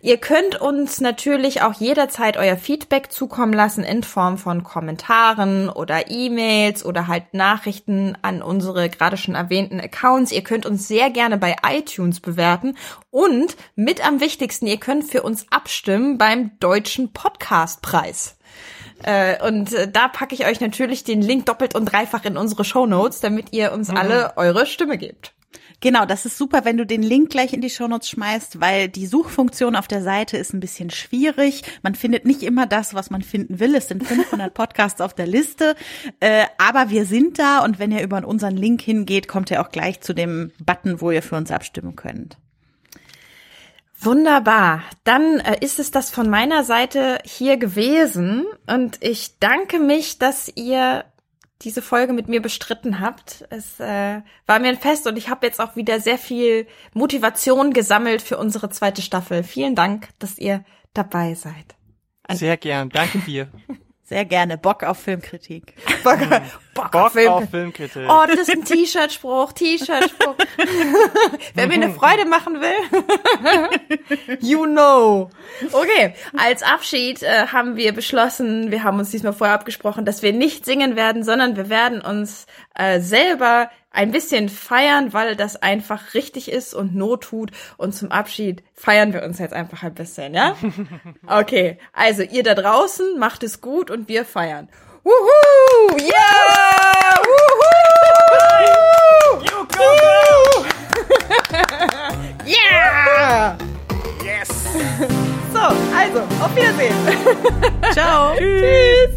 Ihr könnt uns natürlich auch jederzeit euer Feedback zukommen lassen in Form von Kommentaren oder E-Mails oder halt Nachrichten an unsere gerade schon erwähnten Accounts. Ihr könnt uns sehr gerne bei iTunes bewerten und mit am wichtigsten, ihr könnt für uns abstimmen beim Deutschen Podcastpreis. Äh, und äh, da packe ich euch natürlich den Link doppelt und dreifach in unsere Show Notes, damit ihr uns mhm. alle eure Stimme gebt. Genau, das ist super, wenn du den Link gleich in die Shownotes schmeißt, weil die Suchfunktion auf der Seite ist ein bisschen schwierig. Man findet nicht immer das, was man finden will. Es sind 500 Podcasts auf der Liste, äh, aber wir sind da und wenn ihr über unseren Link hingeht, kommt ihr auch gleich zu dem Button, wo ihr für uns abstimmen könnt. Wunderbar. Dann äh, ist es das von meiner Seite hier gewesen und ich danke mich, dass ihr diese Folge mit mir bestritten habt. Es äh, war mir ein Fest und ich habe jetzt auch wieder sehr viel Motivation gesammelt für unsere zweite Staffel. Vielen Dank, dass ihr dabei seid. Sehr gern. Danke dir. Sehr gerne. Bock auf Filmkritik. Bock, Bock, Bock auf, Film auf Filmkritik. Oh, das ist ein T-Shirt-Spruch, T-Shirt-Spruch. Wer mir eine Freude machen will, you know. Okay, als Abschied äh, haben wir beschlossen, wir haben uns diesmal vorher abgesprochen, dass wir nicht singen werden, sondern wir werden uns äh, selber ein bisschen feiern, weil das einfach richtig ist und Not tut. Und zum Abschied feiern wir uns jetzt einfach ein bisschen, ja? Okay, also ihr da draußen macht es gut und wir feiern. Wuhu! Yeah! Wuhu! You go, yeah! Yes! So, also, auf Wiedersehen. Ciao. Tschüss.